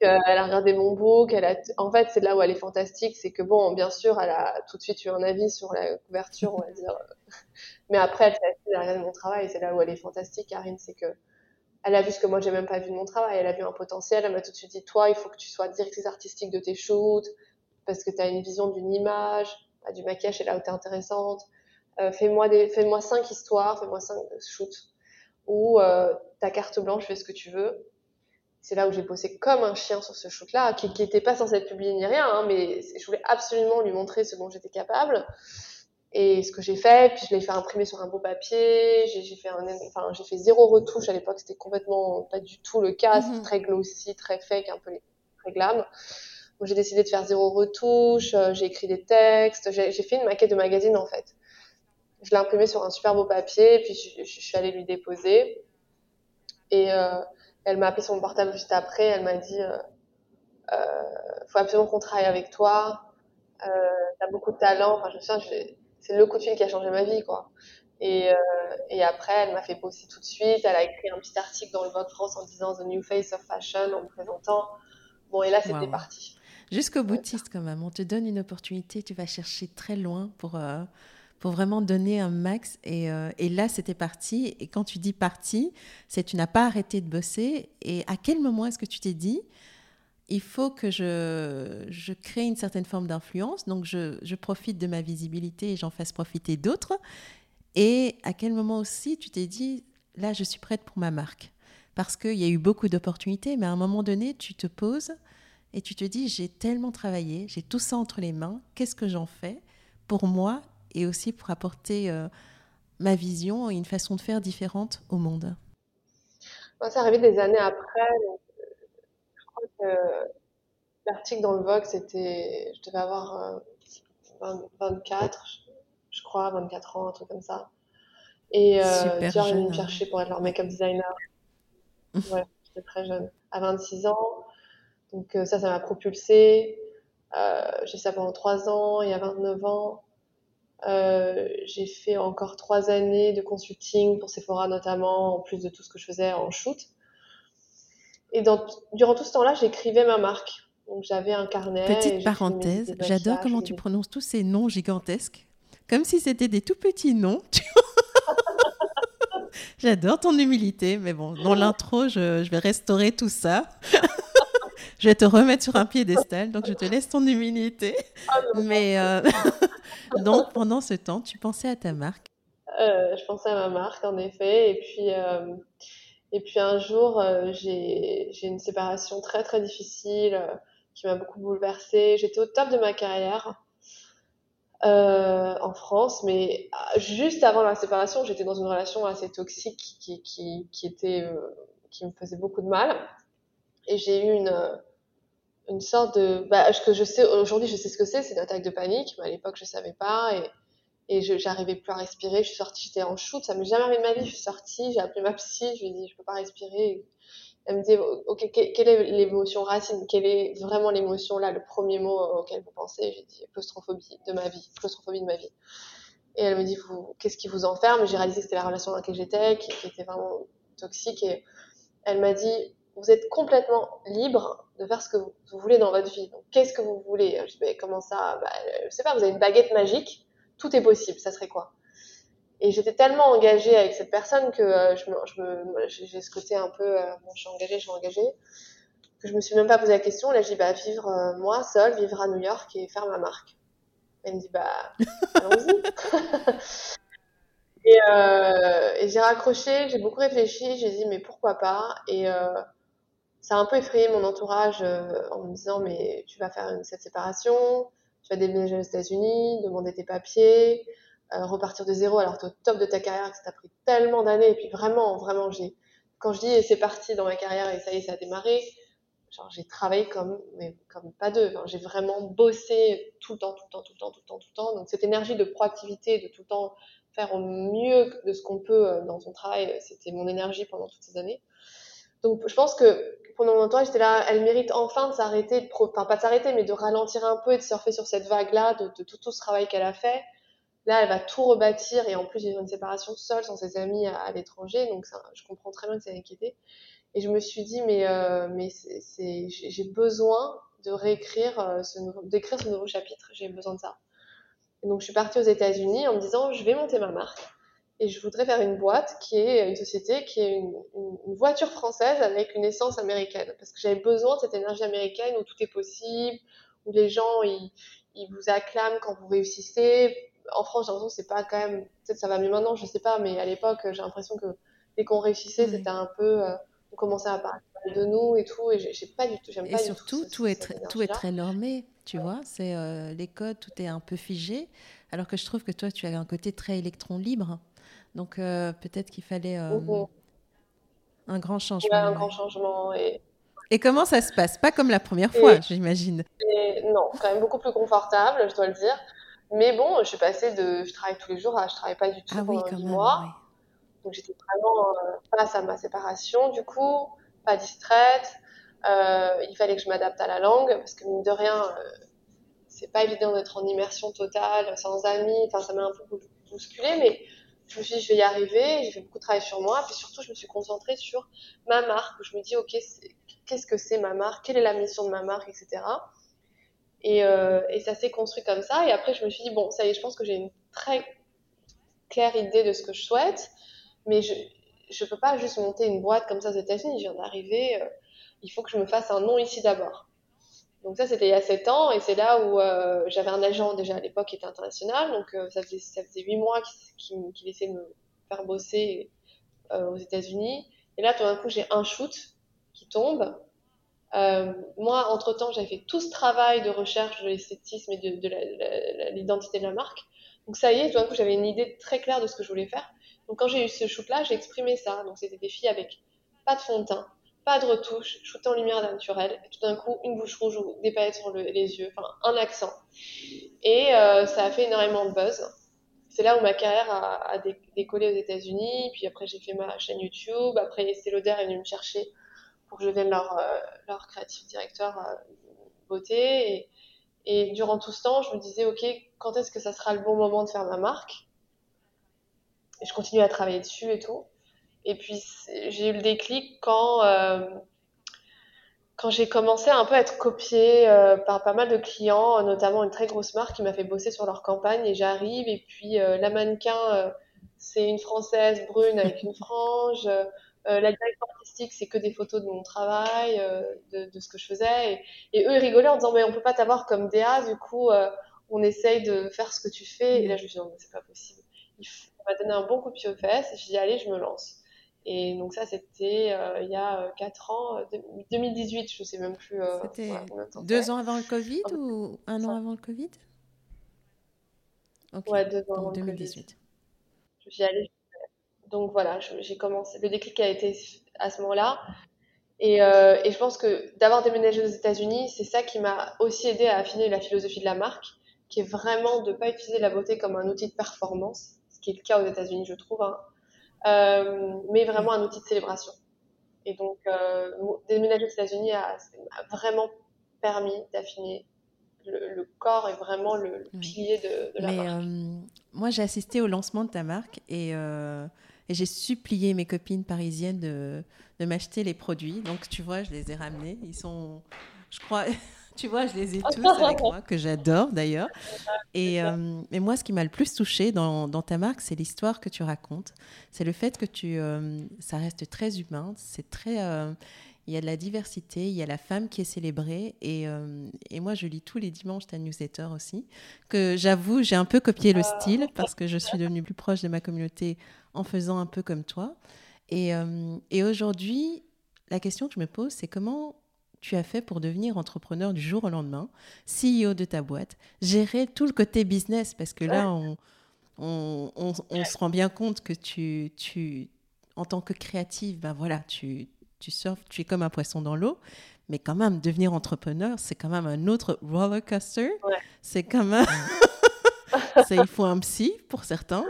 Elle a regardé mon book. Elle. En fait, c'est là où elle est fantastique. C'est que, bon, bien sûr, elle a tout de suite eu un avis sur la couverture, on va dire. Mais après, elle s'est assise regarder mon travail. C'est là où elle est fantastique, Karine. C'est que elle a vu ce que moi, j'ai même pas vu de mon travail. Elle a vu un potentiel. Elle m'a tout de suite dit, toi, il faut que tu sois directrice artistique de tes shoots parce que tu as une vision d'une image, du maquillage, c'est là où tu es intéressante. Euh, fais-moi des, cinq histoires, fais-moi cinq shoots ou euh, ta carte blanche, fais ce que tu veux. C'est là où j'ai bossé comme un chien sur ce shoot-là, qui n'était pas censé être publié ni rien, hein, mais je voulais absolument lui montrer ce dont j'étais capable et ce que j'ai fait. Puis je l'ai fait imprimer sur un beau papier. J'ai fait un, enfin j'ai fait zéro retouche à l'époque. C'était complètement pas du tout le cas. C'était mhm. très glossy, très fake, un peu très glam. J'ai décidé de faire zéro retouche. Euh, j'ai écrit des textes. J'ai fait une maquette de magazine en fait je l'ai imprimé sur un super beau papier, puis je, suis allée lui déposer. Et euh, elle m'a appelé sur mon portable juste après. Elle m'a dit euh, euh, faut absolument qu'on travaille avec toi. Euh, T'as beaucoup de talent. Enfin, je me souviens, c'est le coup de fil qui a changé ma vie, quoi. Et, euh, et après, elle m'a fait bosser tout de suite. Elle a écrit un petit article dans le Vogue France en disant The New Face of Fashion, en me présentant. Bon, et là, c'était parti. Jusqu'au boutiste, quand même. On te donne une opportunité, tu vas chercher très loin pour, euh, pour vraiment donner un max. Et, euh, et là, c'était parti. Et quand tu dis parti, c'est tu n'as pas arrêté de bosser. Et à quel moment est-ce que tu t'es dit, il faut que je, je crée une certaine forme d'influence, donc je, je, profite de ma visibilité et j'en fasse profiter d'autres. Et à quel moment aussi tu t'es dit, là, je suis prête pour ma marque? Parce qu'il y a eu beaucoup d'opportunités, mais à un moment donné, tu te poses et tu te dis, j'ai tellement travaillé, j'ai tout ça entre les mains, qu'est-ce que j'en fais pour moi et aussi pour apporter euh, ma vision et une façon de faire différente au monde Moi, c'est arrivé des années après. je crois que l'article dans le Vogue, c'était, je devais avoir 24, euh, je crois, 24 ans, un truc comme ça. Et euh, est venu me chercher pour être leur make-up designer. ouais, j'étais très jeune, à 26 ans. Donc ça, ça m'a propulsée. Euh, j'ai fait ça pendant 3 ans et à 29 ans, euh, j'ai fait encore trois années de consulting pour Sephora notamment, en plus de tout ce que je faisais en shoot. Et dans, durant tout ce temps-là, j'écrivais ma marque. Donc j'avais un carnet. Petite parenthèse, j'adore comment tu prononces tous ces noms gigantesques, comme si c'était des tout petits noms. j'adore ton humilité, mais bon, dans l'intro, je, je vais restaurer tout ça. je vais te remettre sur un piédestal, donc je te laisse ton humilité. Ah, Mais euh, donc pendant ce temps, tu pensais à ta marque euh, Je pensais à ma marque, en effet. Et puis, euh, et puis un jour, j'ai une séparation très très difficile qui m'a beaucoup bouleversée. J'étais au top de ma carrière. en France, mais juste avant la séparation, j'étais dans une relation assez toxique qui, qui, qui était, qui me faisait beaucoup de mal. Et j'ai eu une, une sorte de bah, que je sais aujourd'hui je sais ce que c'est c'est une attaque de panique mais à l'époque je savais pas et et je j'arrivais plus à respirer je suis sortie j'étais en shoot ça m'est jamais arrivé de ma vie je suis sortie j'ai appelé ma psy je lui ai dit je peux pas respirer elle me dit ok quelle est l'émotion racine quelle est vraiment l'émotion là le premier mot auquel vous pensez j'ai dit claustrophobie de ma vie claustrophobie de ma vie. Et elle me dit qu'est-ce qui vous enferme? J'ai réalisé que c'était la relation dans laquelle j'étais qui était vraiment toxique et elle m'a dit vous êtes complètement libre de faire ce que vous, voulez dans votre vie. Donc, qu'est-ce que vous voulez? Je dis, mais comment ça? Bah, Je sais pas, vous avez une baguette magique, tout est possible, ça serait quoi? Et j'étais tellement engagée avec cette personne que euh, je me, j'ai ce côté un peu, euh, bon, je suis engagée, je suis engagée, que je me suis même pas posé la question. Là, j'ai dit, bah, vivre euh, moi seule, vivre à New York et faire ma marque. Elle me dit, bah, allons-y. et, et j'ai raccroché, j'ai beaucoup réfléchi, j'ai dit, mais pourquoi pas? Et ça a un peu effrayé mon entourage euh, en me disant mais tu vas faire une, cette séparation, tu vas déménager aux États-Unis, demander tes papiers, euh, repartir de zéro alors que au top de ta carrière, que ça t'a pris tellement d'années et puis vraiment, vraiment j'ai quand je dis c'est parti dans ma carrière et ça y est, ça a démarré, genre j'ai travaillé comme mais comme pas deux, j'ai vraiment bossé tout le temps, tout le temps, tout le temps, tout le temps, tout le temps. Donc cette énergie de proactivité, de tout le temps faire au mieux de ce qu'on peut euh, dans son travail, c'était mon énergie pendant toutes ces années. Donc je pense que pendant longtemps, j'étais là, elle mérite enfin de s'arrêter, enfin pas de s'arrêter, mais de ralentir un peu et de surfer sur cette vague-là, de, tout, tout, ce travail qu'elle a fait. Là, elle va tout rebâtir et en plus, vivre une séparation seule, sans ses amis à, l'étranger, donc ça, je comprends très bien que ça inquiété. Et je me suis dit, mais, mais c'est, j'ai besoin de réécrire ce d'écrire ce nouveau chapitre. J'ai besoin de ça. Et donc, je suis partie aux États-Unis en me disant, je vais monter ma marque et je voudrais faire une boîte qui est une société qui est une, une, voiture française avec une essence américaine. Parce que j'avais besoin de cette énergie américaine où tout est possible où les gens ils, ils vous acclament quand vous réussissez. En France j'ai l'impression que c'est pas quand même peut-être ça va mieux maintenant je sais pas mais à l'époque j'ai l'impression que dès qu'on réussissait c'était un peu euh, on commençait à parler de nous et tout. Et j'ai pas du tout j'aime pas surtout tout, tout est tout est très normé tu vois c'est euh, les codes tout est un peu figé. Alors que je trouve que toi tu as un côté très électron libre donc euh, peut-être qu'il fallait euh, mhm. un grand changement. un grand changement. Et... et comment ça se passe? Pas comme la première fois, j'imagine. Non, quand même beaucoup plus confortable, je dois le dire. Mais bon, je suis passée de je travaille tous les jours à je travaille pas du tout ah pendant oui, mois. Donc j'étais vraiment euh, face à ma séparation, du coup, pas distraite. il fallait que je m'adapte à la langue parce que mine de rien, c'est pas évident d'être en immersion totale, sans amis. Enfin, ça m'a un peu bousculé, mais je me suis dit, je vais y arriver. J'ai fait beaucoup de travail sur moi. Puis surtout, je me suis concentrée sur ma marque, où je me dis, OK, qu'est-ce que c'est ma marque Quelle est la mission de ma marque, etc. Et, euh, et ça s'est construit comme ça. Et après, je me suis dit, bon, ça y est, je pense que j'ai une très claire idée de ce que je souhaite. Mais je ne peux pas juste monter une boîte comme ça aux États-Unis. Je viens d'arriver. Euh, il faut que je me fasse un nom ici d'abord. Donc ça, c'était il y a 7 ans, et c'est là où euh, j'avais un agent déjà à l'époque qui était international, donc euh, ça faisait ça faisait 8 mois qu'il qu essayait de me faire bosser euh, aux États-Unis. Et là, tout d'un coup, j'ai un shoot qui tombe. moi, entre-temps, j'avais fait tout ce travail de recherche de l'esthétisme et de, de l'identité de la marque. Donc ça y est, tout d'un coup, j'avais une idée très claire de ce que je voulais faire. Donc quand j'ai eu ce shoot-là, j'ai exprimé ça. Donc c'était des filles avec pas de fond de teint, pas de retouche, shooté en lumière naturelle, et tout d'un coup, une bouche rouge ou des paillettes sur les yeux, enfin, un accent. Et euh, ça a fait énormément de buzz. C'est là où ma carrière a, décollé aux États-Unis, puis après, j'ai fait ma chaîne YouTube. Après, Estée Lauder est venu me chercher pour que je devienne leur, euh, leur créatif directeur euh, beauté. Et, et durant tout ce temps, je me disais, OK, quand est-ce que ça sera le bon moment de faire ma marque? Et je continue à travailler dessus et tout. Et puis j'ai eu le déclic quand, euh, quand j'ai commencé à un peu être copiée euh, par pas mal de clients, notamment une très grosse marque qui m'a fait bosser sur leur campagne. Et j'arrive et puis euh, la mannequin, c'est une française brune avec une frange. la direction artistique, c'est que des photos de mon travail, de, ce que je faisais. Et, eux, ils rigolaient en disant, mais on peut pas t'avoir comme DA, du coup, on essaye de faire ce que tu fais. Et là, je me suis dit, non, c'est pas possible. Il m'a donné un bon coup de pied aux fesses. Et je dit, allez, je me lance. Et donc ça, c'était euh, il y a 4 euh, ans, 2018, je ne sais même plus. Euh, c'était deux ans avant le Covid ou un an avant le Covid? Ouais, deux ans avant 2018. Je suis allée. Donc voilà, j'ai commencé. Le déclic a été à ce moment-là. Et, et, je pense que d'avoir déménagé aux États-Unis, c'est ça qui m'a aussi aidé à affiner la philosophie de la marque, qui est vraiment de ne pas utiliser la beauté comme un outil de performance, ce qui est le cas aux États-Unis, je trouve. Hein. Euh, mais vraiment un outil de célébration. Et donc, euh, déménager aux États-Unis a, vraiment permis d'affiner le, corps et vraiment le, pilier de, la marque. Euh, moi, j'ai assisté au lancement de ta marque et, et j'ai supplié mes copines parisiennes de, de m'acheter les produits. Donc, tu vois, je les ai ramenés. Ils sont, je crois, tu vois, je les ai tous avec moi, que j'adore d'ailleurs. Et, euh, moi, ce qui m'a le plus touché dans, ta marque, c'est l'histoire que tu racontes. C'est le fait que tu, euh, ça reste très humain. C'est très, euh, il y a de la diversité, il y a la femme qui est célébrée. Et, et moi, je lis tous les dimanches ta newsletter aussi. Que j'avoue, j'ai un peu copié le style parce que je suis devenue plus proche de ma communauté en faisant un peu comme toi. Et, et aujourd'hui, la question que je me pose, c'est comment tu as fait pour devenir entrepreneur du jour au lendemain, CEO de ta boîte, gérer tout le côté business Parce que là, on, on, se rend bien compte que tu, tu en tant que créative, ben voilà, tu, tu surfes, tu es comme un poisson dans l'eau. Mais quand même, devenir entrepreneur, c'est quand même un autre roller coaster. C'est quand même. il faut un psy pour certains.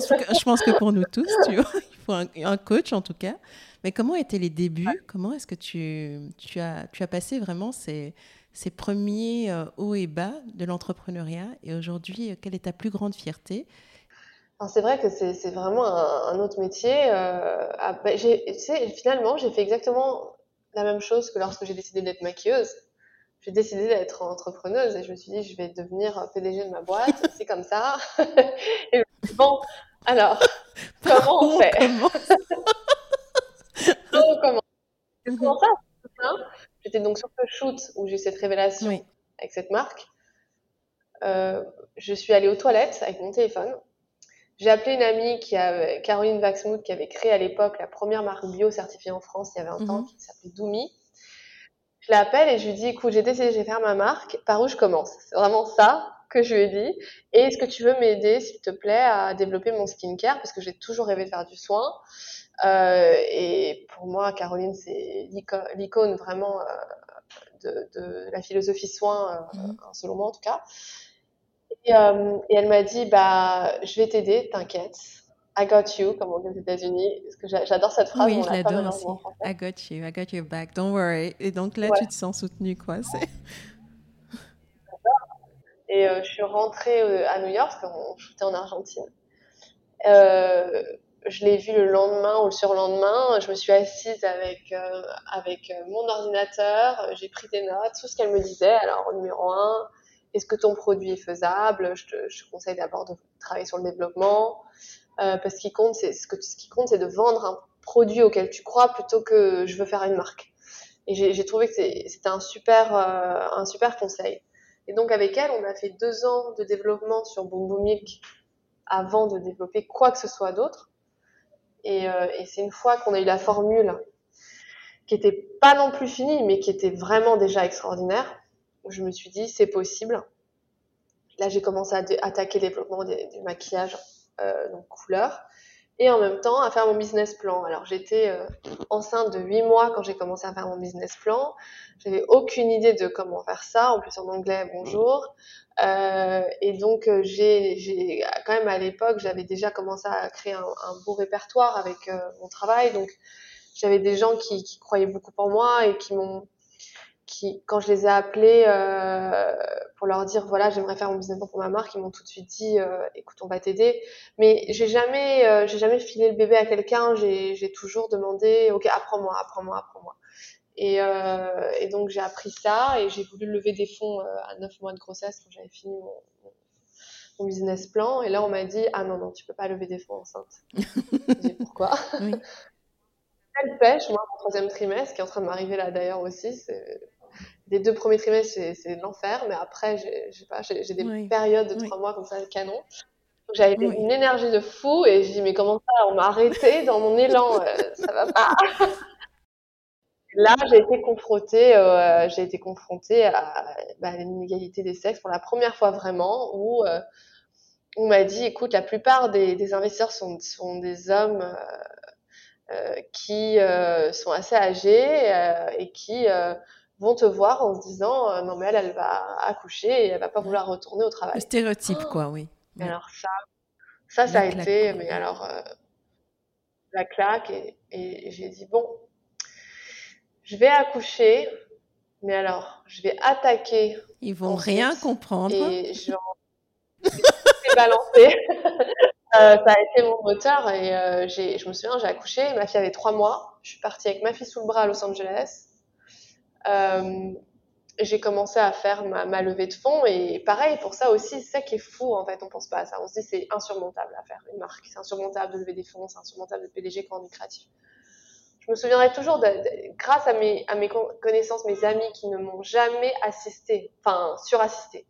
Je, pense que, je pense que pour nous tous, tu vois, il faut un coach en tout cas. Mais comment étaient les débuts? Comment est-ce que tu, tu, as, tu as passé vraiment ces, ces premiers euh, hauts et bas de l'entrepreneuriat? Et aujourd'hui, euh, quelle est ta plus grande fierté? C'est vrai que c'est vraiment un, autre métier. Euh, ah, bah, finalement, j'ai fait exactement la même chose que lorsque j'ai décidé d'être maquilleuse. J'ai décidé d'être entrepreneuse et je me suis dit, je vais devenir PDG de ma boîte. c'est comme ça. et bon, alors, comment on fait? Comment Comment ça J'étais donc sur le shoot où j'ai cette révélation avec cette marque. Euh, je suis allée aux toilettes avec mon téléphone. J'ai appelé une amie qui a, Caroline Vaxmuth, qui avait créé à l'époque la première marque bio certifiée en France il y avait un temps, mhm. qui s'appelait Doumi. Je l'appelle et je lui dis, écoute, j'ai décidé, je vais faire ma marque, par où je commence? C'est vraiment ça? Que je lui ai dit. Et est-ce que tu veux m'aider, s'il te plaît, à développer mon skincare? Parce que j'ai toujours rêvé de faire du soin. Euh, et pour moi, Caroline, c'est l'icône vraiment euh, de, de, la philosophie soin, euh, mhm. selon moi en tout cas. Euh, et, elle m'a dit, bah, je vais t'aider, t'inquiète. I got you, comme on dit aux États-Unis. Parce que j'adore cette phrase. Oui, je l'adore aussi. I got you, I got your back, don't worry. Et donc là, tu te sens soutenue, quoi. Et euh, je suis rentrée euh, à New York, parce qu'on shootait en Argentine. Euh, je l'ai vu le lendemain ou le surlendemain. Je me suis assise avec, avec mon ordinateur, j'ai pris des notes, tout ce qu'elle me disait. Alors, numéro un, est-ce que ton produit est faisable? Je te, conseille d'abord de travailler sur le développement, parce qu'il compte, ce, que, ce qui compte, c'est de vendre un produit auquel tu crois plutôt que je veux faire une marque. Et j'ai trouvé que c'était un super, un super conseil. Et donc avec elle, on a fait deux ans de développement sur Boom Milk avant de développer quoi que ce soit d'autre. Et, euh, et c'est une fois qu'on a eu la formule qui était pas non plus finie, mais qui était vraiment déjà extraordinaire, je me suis dit, c'est possible. Là, j'ai commencé à attaquer le développement du maquillage, euh, donc couleur, et en même temps à faire mon business plan. Alors, j'étais euh, enceinte de 8 mois quand j'ai commencé à faire mon business plan. J'avais aucune idée de comment faire ça, en plus en anglais, bonjour. Euh, et donc, euh, j'ai quand même à l'époque, j'avais déjà commencé à créer un, beau répertoire avec euh, mon travail. Donc, j'avais des gens qui, qui croyaient beaucoup en moi et qui m'ont qui, quand je les ai appelés euh, pour leur dire voilà j'aimerais faire mon business pour ma marque, ils m'ont tout de suite dit euh, écoute on va t'aider. Mais j'ai jamais euh, j'ai jamais filé le bébé à quelqu'un. J'ai toujours demandé ok apprends-moi apprends-moi apprends-moi. Et, et donc j'ai appris ça et j'ai voulu lever des fonds à 9 mois de grossesse quand j'avais fini mon, mon, business plan. Et là on m'a dit ah non non tu peux pas lever des fonds enceinte. j'ai pourquoi? Oui. Elle pêche, moi, mon troisième trimestre, qui est en train de m'arriver là d'ailleurs aussi, c'est les deux premiers trimestres, c'est l'enfer, mais après, j'ai des périodes de trois mois comme ça, le canon. J'avais une énergie de fou et j'ai dit, mais comment ça, on m'a arrêté dans mon élan, euh, ça va pas. Là, j'ai été confrontée, euh, j'ai été confrontée à bah, l'inégalité des sexes pour la première fois vraiment, où euh, on m'a dit, écoute, la plupart des, des investisseurs sont, sont, des hommes qui sont assez âgés et qui vont te voir en se disant euh, non mais elle elle va accoucher et elle va pas vouloir retourner au travail. Le stéréotype quoi, oui. Alors ça, ça ça a été mais alors euh, la claque et, et j'ai dit bon, je vais accoucher, mais alors je vais attaquer. Ils vont rien comprendre. Et je vais balancer. Euh, ça a été mon moteur et euh, je me souviens, j'ai accouché, ma fille avait trois mois. Je suis partie avec ma fille sous le bras à Los Angeles. Euh, j'ai commencé à faire ma, levée de fonds et pareil pour ça aussi c'est ça qui est fou en fait on pense pas à ça. On se dit c'est insurmontable à faire une marque. C'est insurmontable de lever des fonds c'est insurmontable de PDG quand on est créatif. Je me souviendrai toujours grâce à mes, connaissances mes amis qui ne m'ont jamais assisté enfin surassisté.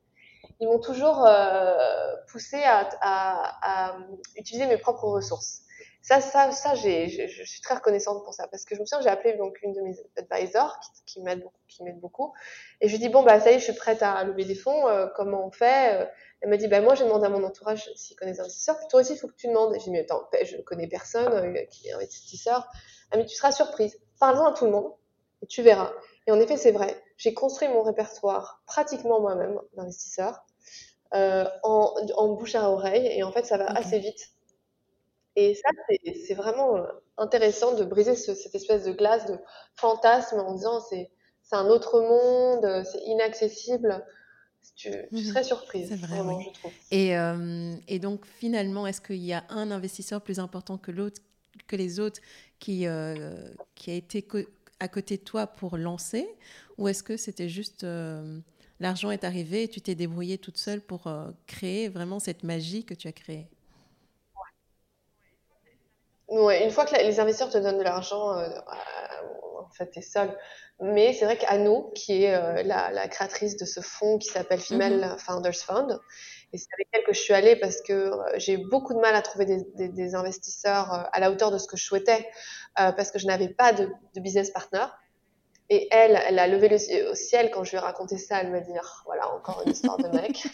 Ils m'ont toujours euh, poussé à, utiliser mes propres ressources ça, ça, ça, j'ai, je suis très reconnaissante pour ça parce que je me souviens, j'ai appelé donc une de mes advisors qui, qui m'aide beaucoup, qui m'aide beaucoup, et je lui dis bon bah ça y est, je suis prête à lever des fonds, euh, comment on fait euh? Elle m'a dit bah moi j'ai demandé à mon entourage s'ils connaissent des investisseurs, puis toi aussi il faut que tu demandes. Et j'ai dit mais attends, je ne connais personne euh, qui est investisseur. Elle m'a dit tu seras surprise, parle-en à tout le monde et tu verras. Et en effet c'est vrai, j'ai construit mon répertoire pratiquement moi-même d'investisseurs en, en bouche à oreille, et en fait ça va assez vite et ça, c'est vraiment euh, intéressant de briser ce, cette espèce de glace de fantasme en disant c'est un autre monde, c'est inaccessible. Tu, tu mhm. serais surprise. Vrai, vraiment, je trouve. Et, et, donc, finalement, est-ce qu'il y a un investisseur plus important que l'autre, que les autres, qui, qui a été à côté de toi pour lancer? Ou est-ce que c'était juste l'argent est arrivé et tu t'es débrouillée toute seule pour créer vraiment cette magie que tu as créée? Ouais, une fois que les investisseurs te donnent de l'argent, euh, en fait, tu es seul. Mais c'est vrai qu'Anno, qui est euh, la, créatrice de ce fonds qui s'appelle Female mm-hmm. Founders Fund, et c'est avec elle que je suis allée parce que euh, j'ai beaucoup de mal à trouver des, investisseurs à la hauteur de ce que je souhaitais, parce que je n'avais pas de, business partner. Et elle, elle a levé le au ciel quand je lui ai raconté ça. Elle m'a dit, oh, voilà, encore une histoire de mec.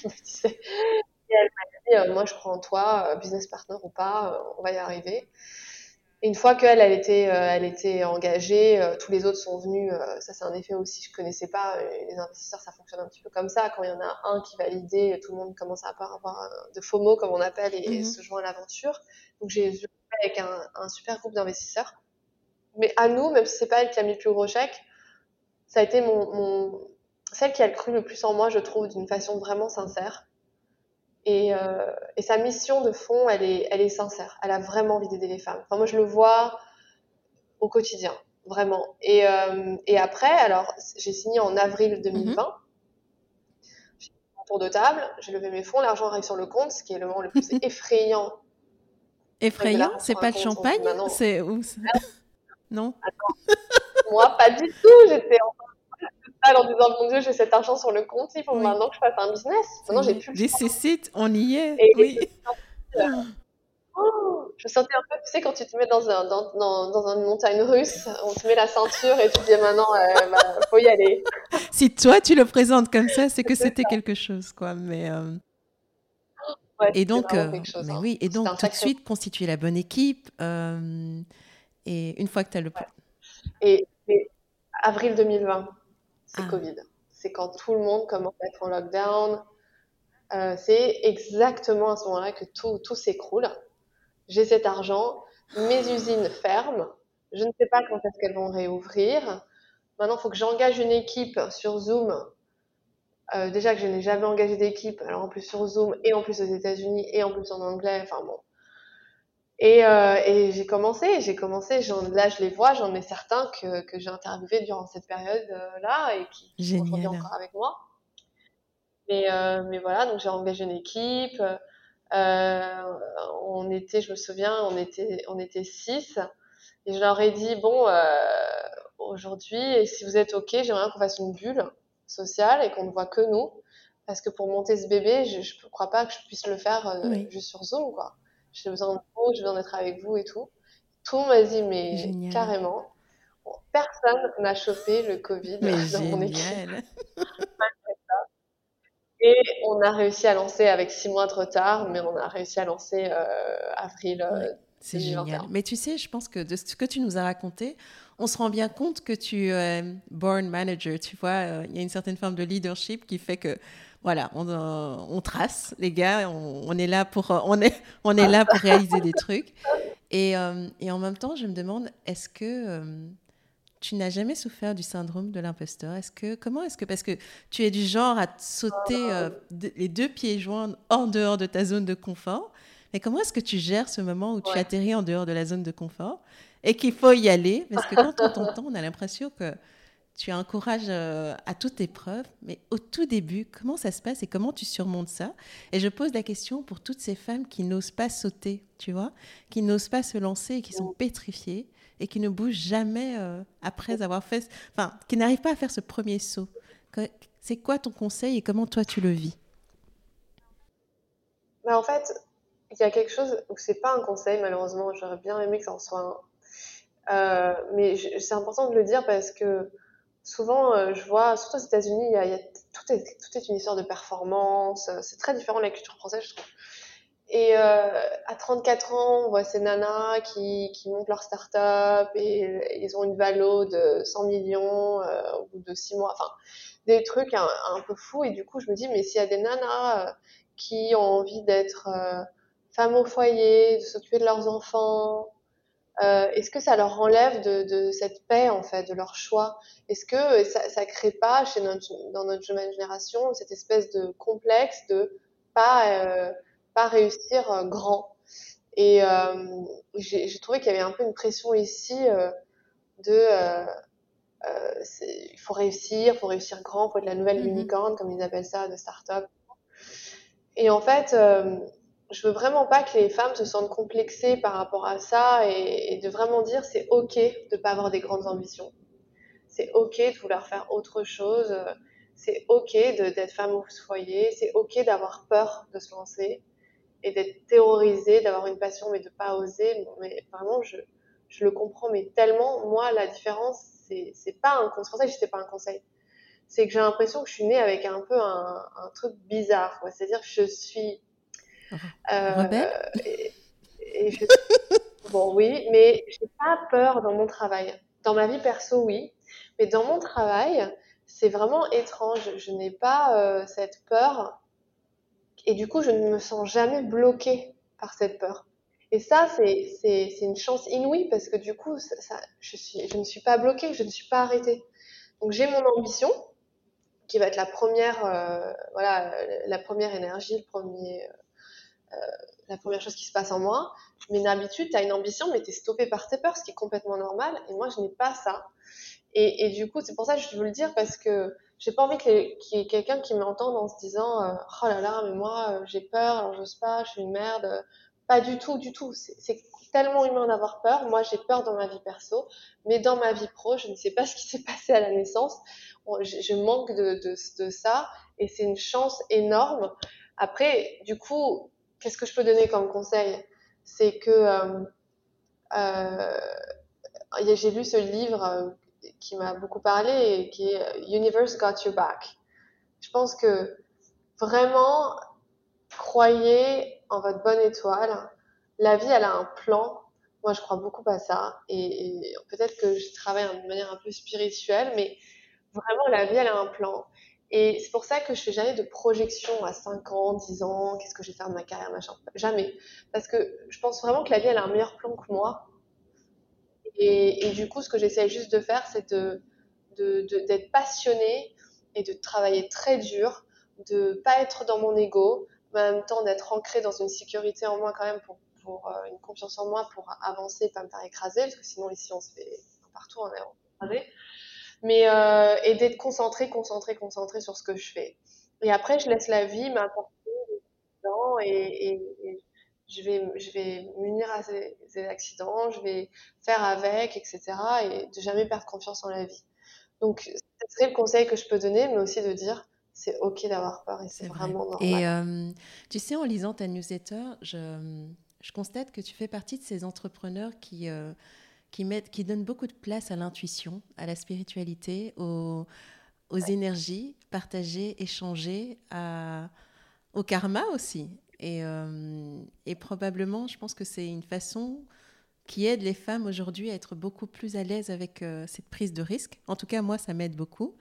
et elle m'a dit, moi je prends toi, business partner ou pas, on va y arriver. Et une fois qu'elle, elle était, euh, elle était engagée, euh, tous les autres sont venus. Euh, ça, c'est un effet aussi que je connaissais pas. les investisseurs, ça fonctionne un petit peu comme ça. Quand il y en a un qui valide, tout le monde commence à avoir de FOMO, comme on appelle, et, mhm. se joint à l'aventure. Donc, j'ai joué avec un, un super groupe d'investisseurs. Mais à nous, même si c'est pas elle qui a mis le plus gros chèque, ça a été mon, mon, celle qui a cru le plus en moi, je trouve, d'une façon vraiment sincère. Euh, et, sa mission de fond, elle est, elle est sincère. Elle a vraiment envie d'aider les femmes. Enfin, moi, je le vois au quotidien, vraiment. Et, euh, et après, alors, j'ai signé en avril 2020. Mhm. J'ai fait un tour de table, j'ai levé mes fonds, l'argent arrive sur le compte, ce qui est le moment le plus effrayant. Effrayant C'est pas le champagne C'est où ça Non. Moi, pas du tout. J'étais en en disant mon Dieu, j'ai cet argent sur le compte, il faut maintenant que je fasse un business. Maintenant, j'ai plus. Nécessite, on y est. oui. Oh, je sentais un peu, tu sais, quand tu te mets dans, un, dans, dans, une montagne russe, on te met la ceinture et tu dis maintenant, euh, bah, faut y aller. Si toi tu le présentes comme ça, c'est que c'était quelque chose, quoi. Mais euh, et donc, euh, mais hein. oui, et donc tout de suite constituer la bonne équipe. et une fois que tu as le. Et, et avril 2020 c'est ah. Covid. C'est quand tout le monde commence à être en lockdown. Euh, c'est exactement à ce moment-là que tout, tout s'écroule. J'ai cet argent, mes usines ferment, je ne sais pas quand est-ce qu'elles vont réouvrir. Maintenant, il faut que j'engage une équipe sur Zoom. Euh, déjà que je n'ai jamais engagé d'équipe, alors en plus sur Zoom et en plus aux États-Unis et en plus en anglais. Enfin bon, et, euh, et j'ai commencé, j'ai commencé, là je les vois, j'en ai certains que, que j'ai interviewés durant cette période-là et qui, qui sont encore avec moi. Mais, euh, mais voilà, donc j'ai engagé une équipe. Euh, on était, je me souviens, on était, on était six. Et je leur ai dit, bon, euh, aujourd'hui, si vous êtes OK, j'aimerais qu'on fasse une bulle sociale et qu'on ne voit que nous. Parce que pour monter ce bébé, je ne crois pas que je puisse le faire euh, juste sur Zoom, quoi j'ai besoin de vous, j'ai besoin d'être avec vous et tout. Tout le monde m'a dit, mais carrément. personne n'a chopé le Covid mais dans mon équipe. Et on a réussi à lancer avec six mois de retard, mais on a réussi à lancer euh, avril. Euh, c'est génial. Mais tu sais, je pense que de ce que tu nous as raconté, on se rend bien compte que tu es born manager. Tu vois, euh, il y a une certaine forme de leadership qui fait que voilà, euh, on, trace, les gars, on, est là pour, euh, on est, on est là pour réaliser des trucs. Et, euh, et, en même temps, je me demande, est-ce que tu n'as jamais souffert du syndrome de l'imposteur? Est-ce que, comment est-ce que, parce que tu es du genre à sauter les deux pieds joints en dehors de ta zone de confort, mais comment est-ce que tu gères ce moment où tu atterris en dehors de la zone de confort et qu'il faut y aller? Parce que quand on t'entend, on a l'impression que tu as un courage euh, à toute épreuve, mais au tout début, comment ça se passe et comment tu surmontes ça? Et je pose la question pour toutes ces femmes qui n'osent pas sauter, tu vois, qui n'osent pas se lancer et qui sont pétrifiées et qui ne bougent jamais euh, après avoir fait, enfin, qui n'arrivent pas à faire ce premier saut. C'est quoi ton conseil et comment toi tu le vis? Bah, En fait, il y a quelque chose où c'est pas un conseil, malheureusement, j'aurais bien aimé que ça en soit un. Euh, mais c'est important de le dire parce que souvent, euh, je vois, surtout aux États-Unis, il y a, tout, est, tout est une histoire de performance. Euh, c'est très différent de la culture française, je trouve. Et euh, à 34 ans, on voit ces nanas qui, qui montent leur start-up et ils ont une valo de 100 millions euh, au bout de 6 mois. Enfin, des trucs un, un, peu fous. Et du coup, je me dis, mais s'il y a des nanas qui ont envie d'être femmes au foyer, de s'occuper de leurs enfants, euh, est-ce que ça leur enlève de, de, cette paix en fait, de leur choix? Est-ce que ça, ça crée pas chez notre, dans notre jeune génération cette espèce de complexe de pas euh, pas réussir euh, grand? Et euh, j'ai trouvé qu'il y avait un peu une pression ici euh, de euh, il faut réussir, il faut réussir grand, il faut être la nouvelle unicorn comme ils appellent ça, de start-up. Et en fait, je veux vraiment pas que les femmes se sentent complexées par rapport à ça et, et de vraiment dire c'est ok de pas avoir des grandes ambitions. C'est ok de vouloir faire autre chose. C'est ok d'être femme au foyer. C'est ok d'avoir peur de se lancer et d'être terrorisée, d'avoir une passion mais de pas oser. Mais vraiment, je, je le comprends mais tellement. Moi, la différence, c'est pas un conseil. C'est pas un conseil. C'est que j'ai l'impression que je suis née avec un peu un, un truc bizarre. C'est-à-dire que je suis euh, et, je... bon, oui, mais j'ai pas peur dans mon travail. Dans ma vie perso, oui, mais dans mon travail, c'est vraiment étrange. Je n'ai pas euh, cette peur et du coup, je ne me sens jamais bloquée par cette peur. Et ça, c'est une chance inouïe parce que du coup, ça, ça, je, suis, je ne suis pas bloquée, je ne suis pas arrêtée. Donc j'ai mon ambition qui va être la première, euh, voilà, la première énergie, le premier, la première chose qui se passe en moi. Mais d'habitude, tu as une ambition, mais tu es stoppé par tes peurs, ce qui est complètement normal. Et moi, je n'ai pas ça. Et, du coup, c'est pour ça que je veux le dire, parce que j'ai pas envie qu'il y ait quelqu'un qui m'entende en se disant euh, Oh là là, mais moi, euh, j'ai peur, alors j'ose pas, je suis une merde. Pas du tout, du tout. C'est tellement humain d'avoir peur. Moi, j'ai peur dans ma vie perso, mais dans ma vie pro, je ne sais pas ce qui s'est passé à la naissance. Je, manque de ça, et c'est une chance énorme. Après, du coup, qu'est-ce que je peux donner comme conseil? C'est que euh, euh, j'ai lu ce livre euh, qui m'a beaucoup parlé, qui est Universe Got Your Back. Je pense que vraiment, croyez en votre bonne étoile. La vie, elle a un plan. Moi, je crois beaucoup à ça. Et, et peut-être que je travaille de manière un peu spirituelle, mais vraiment, la vie, elle a un plan. Et c'est pour ça que je fais jamais de projection à 5 ans, 10 ans, qu'est-ce que je vais faire de ma carrière, machin. Jamais. Parce que je pense vraiment que la vie, elle a un meilleur plan que moi. Et, du coup, ce que j'essaie juste de faire, c'est de, d'être de, passionnée et de travailler très dur, de pas être dans mon ego, mais en même temps d'être ancrée dans une sécurité en moi quand même pour, pour euh, une confiance en moi pour avancer, pas me faire écraser, parce que sinon ici on se fait partout, on est écrasé mais euh, et d'être concentré, concentré, concentré sur ce que je fais. Et après, je laisse la vie m'apporter des et, et, et, je vais, je vais m'unir à ces, ces, accidents, je vais faire avec, etc. Et de jamais perdre confiance en la vie. Donc, ce serait le conseil que je peux donner, mais aussi de dire, c'est ok d'avoir peur et c'est vraiment normal. Et euh, tu sais, en lisant ta newsletter, je, je constate que tu fais partie de ces entrepreneurs qui euh, qui, met, qui donne beaucoup de place à l'intuition, à la spiritualité, aux, aux ouais. énergies partagées, échangées, à, au karma aussi. Et, euh, et, probablement, je pense que c'est une façon qui aide les femmes aujourd'hui à être beaucoup plus à l'aise avec euh, cette prise de risque. En tout cas, moi, ça m'aide beaucoup.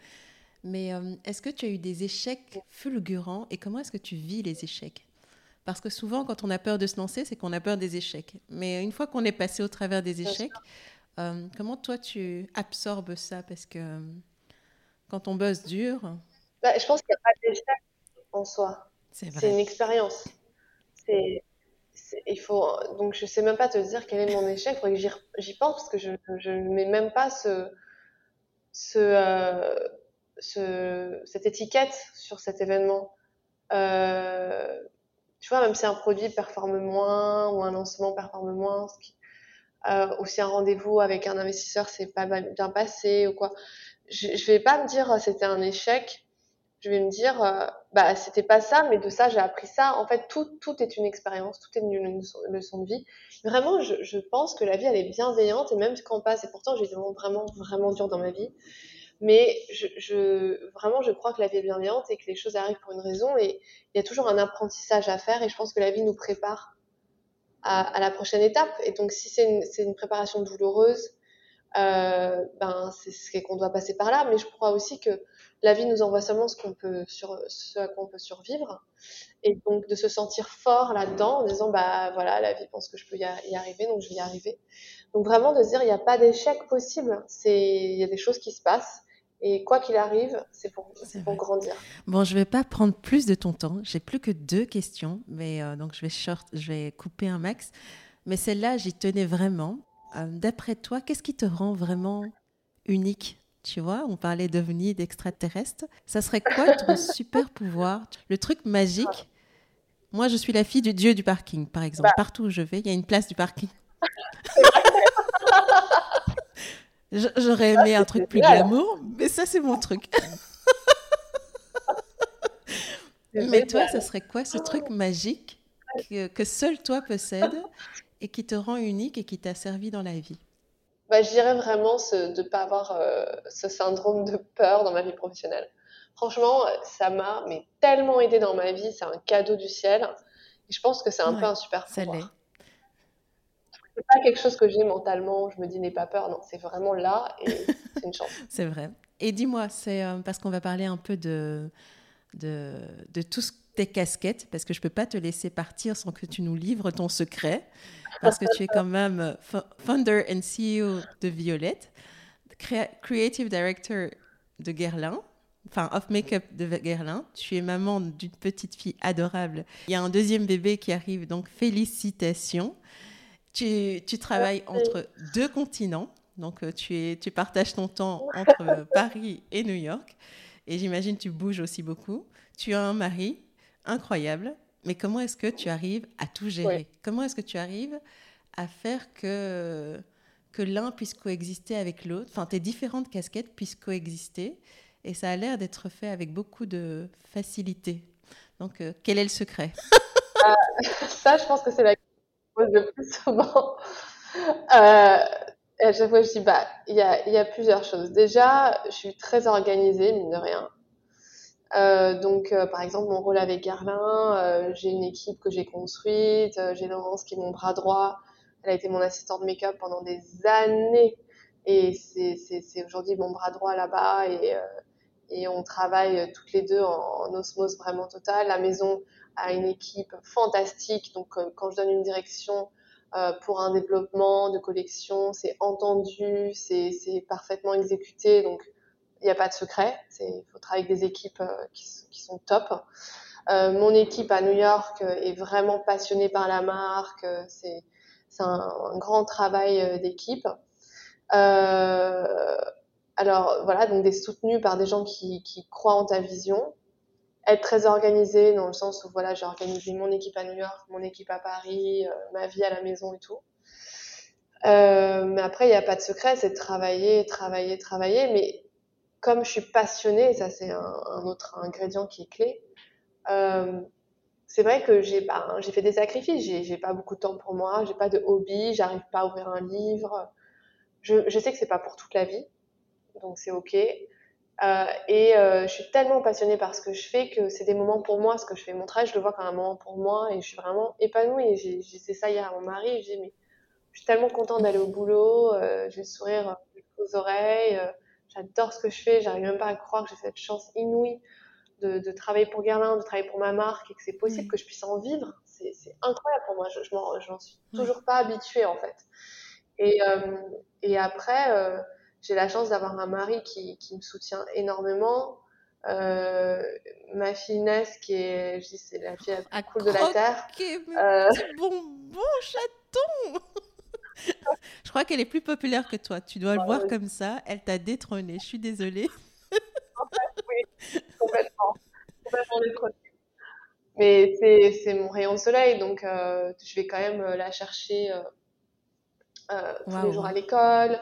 Mais euh, est-ce que tu as eu des échecs fulgurants et comment est-ce que tu vis les échecs? Parce que souvent, quand on a peur de se lancer, c'est qu'on a peur des échecs. Mais une fois qu'on est passé au travers des échecs, euh, comment toi tu absorbes ça? Parce que euh, quand on bosse dur. Bah, je pense qu'il n'y a pas d'échec en soi. C'est une expérience. C'est il faut donc je sais même pas te dire quel est mon échec il faudrait que j'y pense parce que je ne mets même pas ce ce, euh, ce cette étiquette sur cet événement euh, tu vois, même si un produit performe moins ou un lancement performe moins, qui, euh, ou si un rendez-vous avec un investisseur s'est pas bien passé ou quoi, je, je vais pas me dire euh, c'était un échec. Je vais me dire euh, bah c'était pas ça, mais de ça j'ai appris ça. En fait, tout tout est une expérience, tout est une, leçon de vie. Vraiment, je, pense que la vie elle est bienveillante et même quand on passe, et pourtant j'ai moments vraiment vraiment durs dans ma vie, mais je, je, vraiment, je crois que la vie est bienveillante et que les choses arrivent pour une raison. Et il y a toujours un apprentissage à faire. Et je pense que la vie nous prépare à, à la prochaine étape. Et donc, si c'est une, une, préparation douloureuse, euh, ben c'est ce qu'on doit passer par là. Mais je crois aussi que la vie nous envoie seulement ce qu'on peut sur ce à quoi on peut survivre, et donc de se sentir fort là-dedans en disant bah voilà la vie pense que je peux y, arriver donc je vais y arriver. Donc vraiment de se dire il n'y a pas d'échec possible, il y a des choses qui se passent. Et quoi qu'il arrive, c'est pour, pour grandir. Bon, je ne vais pas prendre plus de ton temps. J'ai plus que deux questions, mais euh, donc je vais short, je vais couper un max. Mais celle-là, j'y tenais vraiment. Euh, d'après toi, qu'est-ce qui te rend vraiment unique? Tu vois, on parlait d'ovnis, d'extraterrestres. Ça serait quoi ton super pouvoir? Le truc magique? Moi, je suis la fille du dieu du parking, par exemple. Bah. Partout où je vais, il y a une place du parking. J'aurais aimé un truc plus glamour, mais ça, c'est mon truc. mais toi, ça serait quoi ce truc magique que, que seul toi possèdes et qui te rend unique et qui t'a servi dans la vie? Bah, Je dirais vraiment ce, de ne pas avoir euh, ce syndrome de peur dans ma vie professionnelle. Franchement, ça m'a mais tellement aidé dans ma vie, c'est un cadeau du ciel. Et je pense que c'est un peu un super pouvoir. C'est pas quelque chose que j'ai mentalement, je me dis n'aie pas peur, non, c'est vraiment là et c'est une chance. c'est vrai. Et dis-moi, c'est euh, parce qu'on va parler un peu de, de, de tous tes casquettes, parce que je peux pas te laisser partir sans que tu nous livres ton secret parce que tu es quand même founder and CEO de Violette, creative director de Guerlain, enfin off make-up de Guerlain. Tu es maman d'une petite fille adorable. Il y a un deuxième bébé qui arrive, donc félicitations. Tu, tu travailles entre deux continents, donc euh, tu, es, tu partages ton temps entre Paris et New York. Et j'imagine tu bouges aussi beaucoup. Tu as un mari incroyable mais comment est-ce que tu arrives à tout gérer? Comment est-ce que tu arrives à faire que, que l'un puisse coexister avec l'autre? Enfin, tes différentes casquettes puissent coexister. Et ça a l'air d'être fait avec beaucoup de facilité. Donc, euh, quel est le secret? Euh, Ça, je pense que c'est la pose plus souvent. Euh, à chaque fois, je dis, bah, il y a, plusieurs choses. Déjà, je suis très organisée, mine de rien. Euh, donc, euh, par exemple, mon rôle avec Garlin, euh, j'ai une équipe que j'ai construite. j'ai Laurence qui est mon bras droit. Elle a été mon assistante make-up pendant des années. Et c'est aujourd'hui mon bras droit là-bas. Et, et on travaille toutes les deux en, osmose vraiment totale. La maison a une équipe fantastique. Donc, quand je donne une direction pour un développement de collection, c'est entendu, c'est parfaitement exécuté. Donc, il n'y a pas de secret. Il faut travailler avec des équipes euh, qui, sont top. Euh, mon équipe à New York euh, est vraiment passionnée par la marque. C'est un, grand travail d'équipe. Euh, alors voilà, donc des soutenus par des gens qui, croient en ta vision. Être très organisé dans le sens où voilà, j'ai organisé mon équipe à New York, mon équipe à Paris, ma vie à la maison et tout. Euh, mais après, il n'y a pas de secret, c'est de travailler, travailler, travailler. Mais comme je suis passionnée, ça c'est un, autre ingrédient qui est clé, euh, c'est vrai que j'ai bah, fait des sacrifices, j'ai pas beaucoup de temps pour moi, j'ai pas de hobby, j'arrive pas à ouvrir un livre. Je, je sais que c'est pas pour toute la vie, donc c'est ok. Euh, et euh, je suis tellement passionnée par ce que je fais que c'est des moments pour moi, ce que je fais. Mon travail, je le vois comme un moment pour moi et je suis vraiment épanouie. Et j'ai dit ça hier à mon mari et j'ai mais je suis tellement contente d'aller au boulot, euh, j'ai le sourire aux oreilles. Euh, J'adore ce que je fais. J'arrive même pas à croire que j'ai cette chance inouïe de, de, travailler pour Guerlain, de travailler pour ma marque et que c'est possible que je puisse en vivre. C'est incroyable pour moi. Je, je m'en suis toujours pas habituée en fait. Et, euh, et après, euh, j'ai la chance d'avoir un mari qui, qui, me soutient énormément. Euh, ma fille Inès, qui est, je dis, c'est la fille la plus cool de la terre. Euh... bonbon chaton je crois qu'elle est plus populaire que toi. Tu dois le voir comme ça. Elle t'a détrôné. Je suis désolée. oui, complètement. Complètement détrônée. Mais c'est mon rayon de soleil, donc euh, je vais quand même euh, la chercher euh, euh, tous les jours à l'école,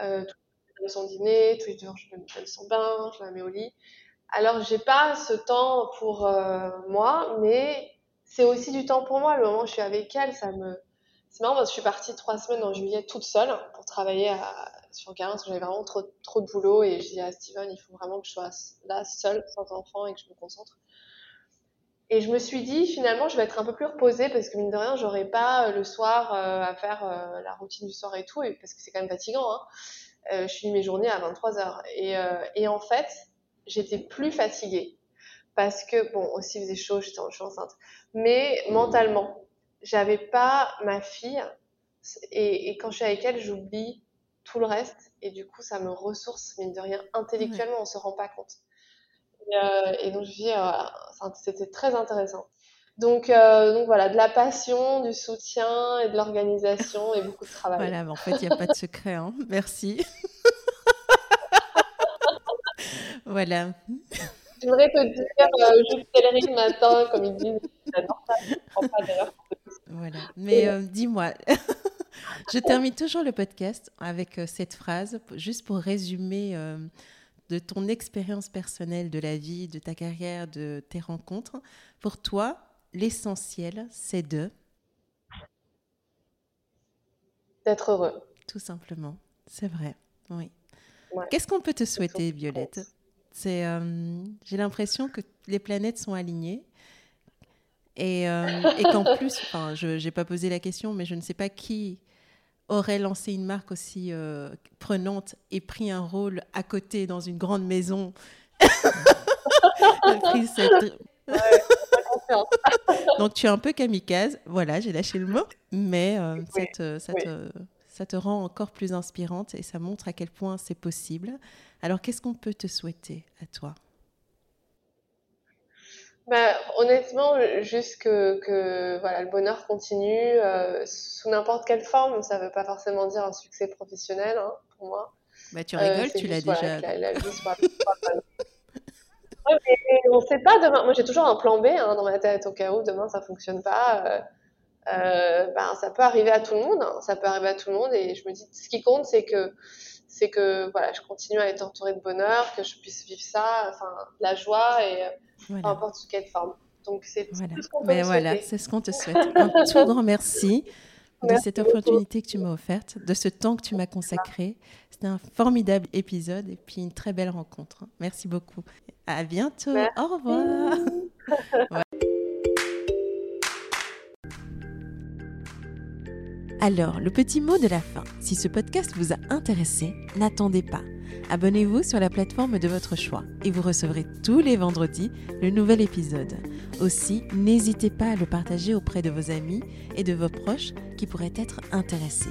euh, tous jours son dîner, tous les jours je lui donne son bain, je la mets au lit. Alors j'ai pas ce temps pour euh, moi, mais c'est aussi du temps pour moi. Le moment où je suis avec elle, ça me, c'est marrant parce que je suis partie trois semaines en juillet toute seule pour travailler à, sur Garin j'avais vraiment trop, trop de boulot et je dis à Steven, il faut vraiment que je sois là seule, sans enfant et que je me concentre. Et je me suis dit, finalement, je vais être un peu plus reposée parce que mine de rien, j'aurais pas euh, le soir euh, à faire euh, la routine du soir et tout, et, parce que c'est quand même fatigant. Hein. Je finis mes journées à 23 heures. Et, et en fait, j'étais plus fatiguée parce que bon, aussi il faisait chaud, j'étais en enceinte, mais mentalement, j'avais pas ma fille et, et, quand je suis avec elle, j'oublie tout le reste et du coup, ça me ressource, mine de rien, intellectuellement, on se rend pas compte. Et, euh, et donc, je euh, c'était très intéressant. Donc, euh, donc voilà, de la passion, du soutien et de l'organisation et beaucoup de travail. Voilà, mais en fait, il n'y a pas de secret. Hein. Merci. voilà. Je voudrais te dire, euh, je le matin, comme ils disent. J'adore ça. Je prends pas d'ailleurs. Voilà. Mais euh, dis-moi, je termine toujours le podcast avec euh, cette phrase, juste pour résumer euh, de ton expérience personnelle de la vie, de ta carrière, de tes rencontres. Pour toi, l'essentiel, c'est de D'être heureux. Tout simplement. C'est vrai. Oui. Qu'est-ce qu'on peut te souhaiter, Violette? C'est, j'ai l'impression que les planètes sont alignées et, et qu'en plus, enfin, je n'ai pas posé la question, mais je ne sais pas qui aurait lancé une marque aussi euh, prenante et pris un rôle à côté dans une grande maison. Donc tu es un peu kamikaze, voilà, j'ai lâché le mot, mais euh, ça, te, ça te rend encore plus inspirante et ça montre à quel point c'est possible. Alors qu'est-ce qu'on peut te souhaiter à toi? Bah, honnêtement, juste que, que, voilà, le bonheur continue euh, sous n'importe quelle forme. Ça ne veut pas forcément dire un succès professionnel hein, pour moi. Bah, tu rigoles, euh, tu l'as déjà. on ne sait pas demain. Moi, j'ai toujours un plan B hein, dans ma tête au cas où demain ça fonctionne pas. Euh, ben, ça peut arriver à tout le monde. Hein, ça peut arriver à tout le monde. Et je me dis, ce qui compte, c'est que c'est que voilà, je continue à être entourée de bonheur, que je puisse vivre ça, enfin, la joie et peu importe sous quelle forme. Donc c'est voilà. ce qu'on ben voilà, c'est ce qu'on te souhaite. Un tout grand merci de cette opportunité que tu m'as offerte, de ce temps que tu m'as consacré. C'était un formidable épisode et puis une très belle rencontre. Merci beaucoup. À bientôt. Au revoir. Alors, le petit mot de la fin. Si ce podcast vous a intéressé, n'attendez pas. Abonnez-vous sur la plateforme de votre choix et vous recevrez tous les vendredis le nouvel épisode. Aussi, n'hésitez pas à le partager auprès de vos amis et de vos proches qui pourraient être intéressés.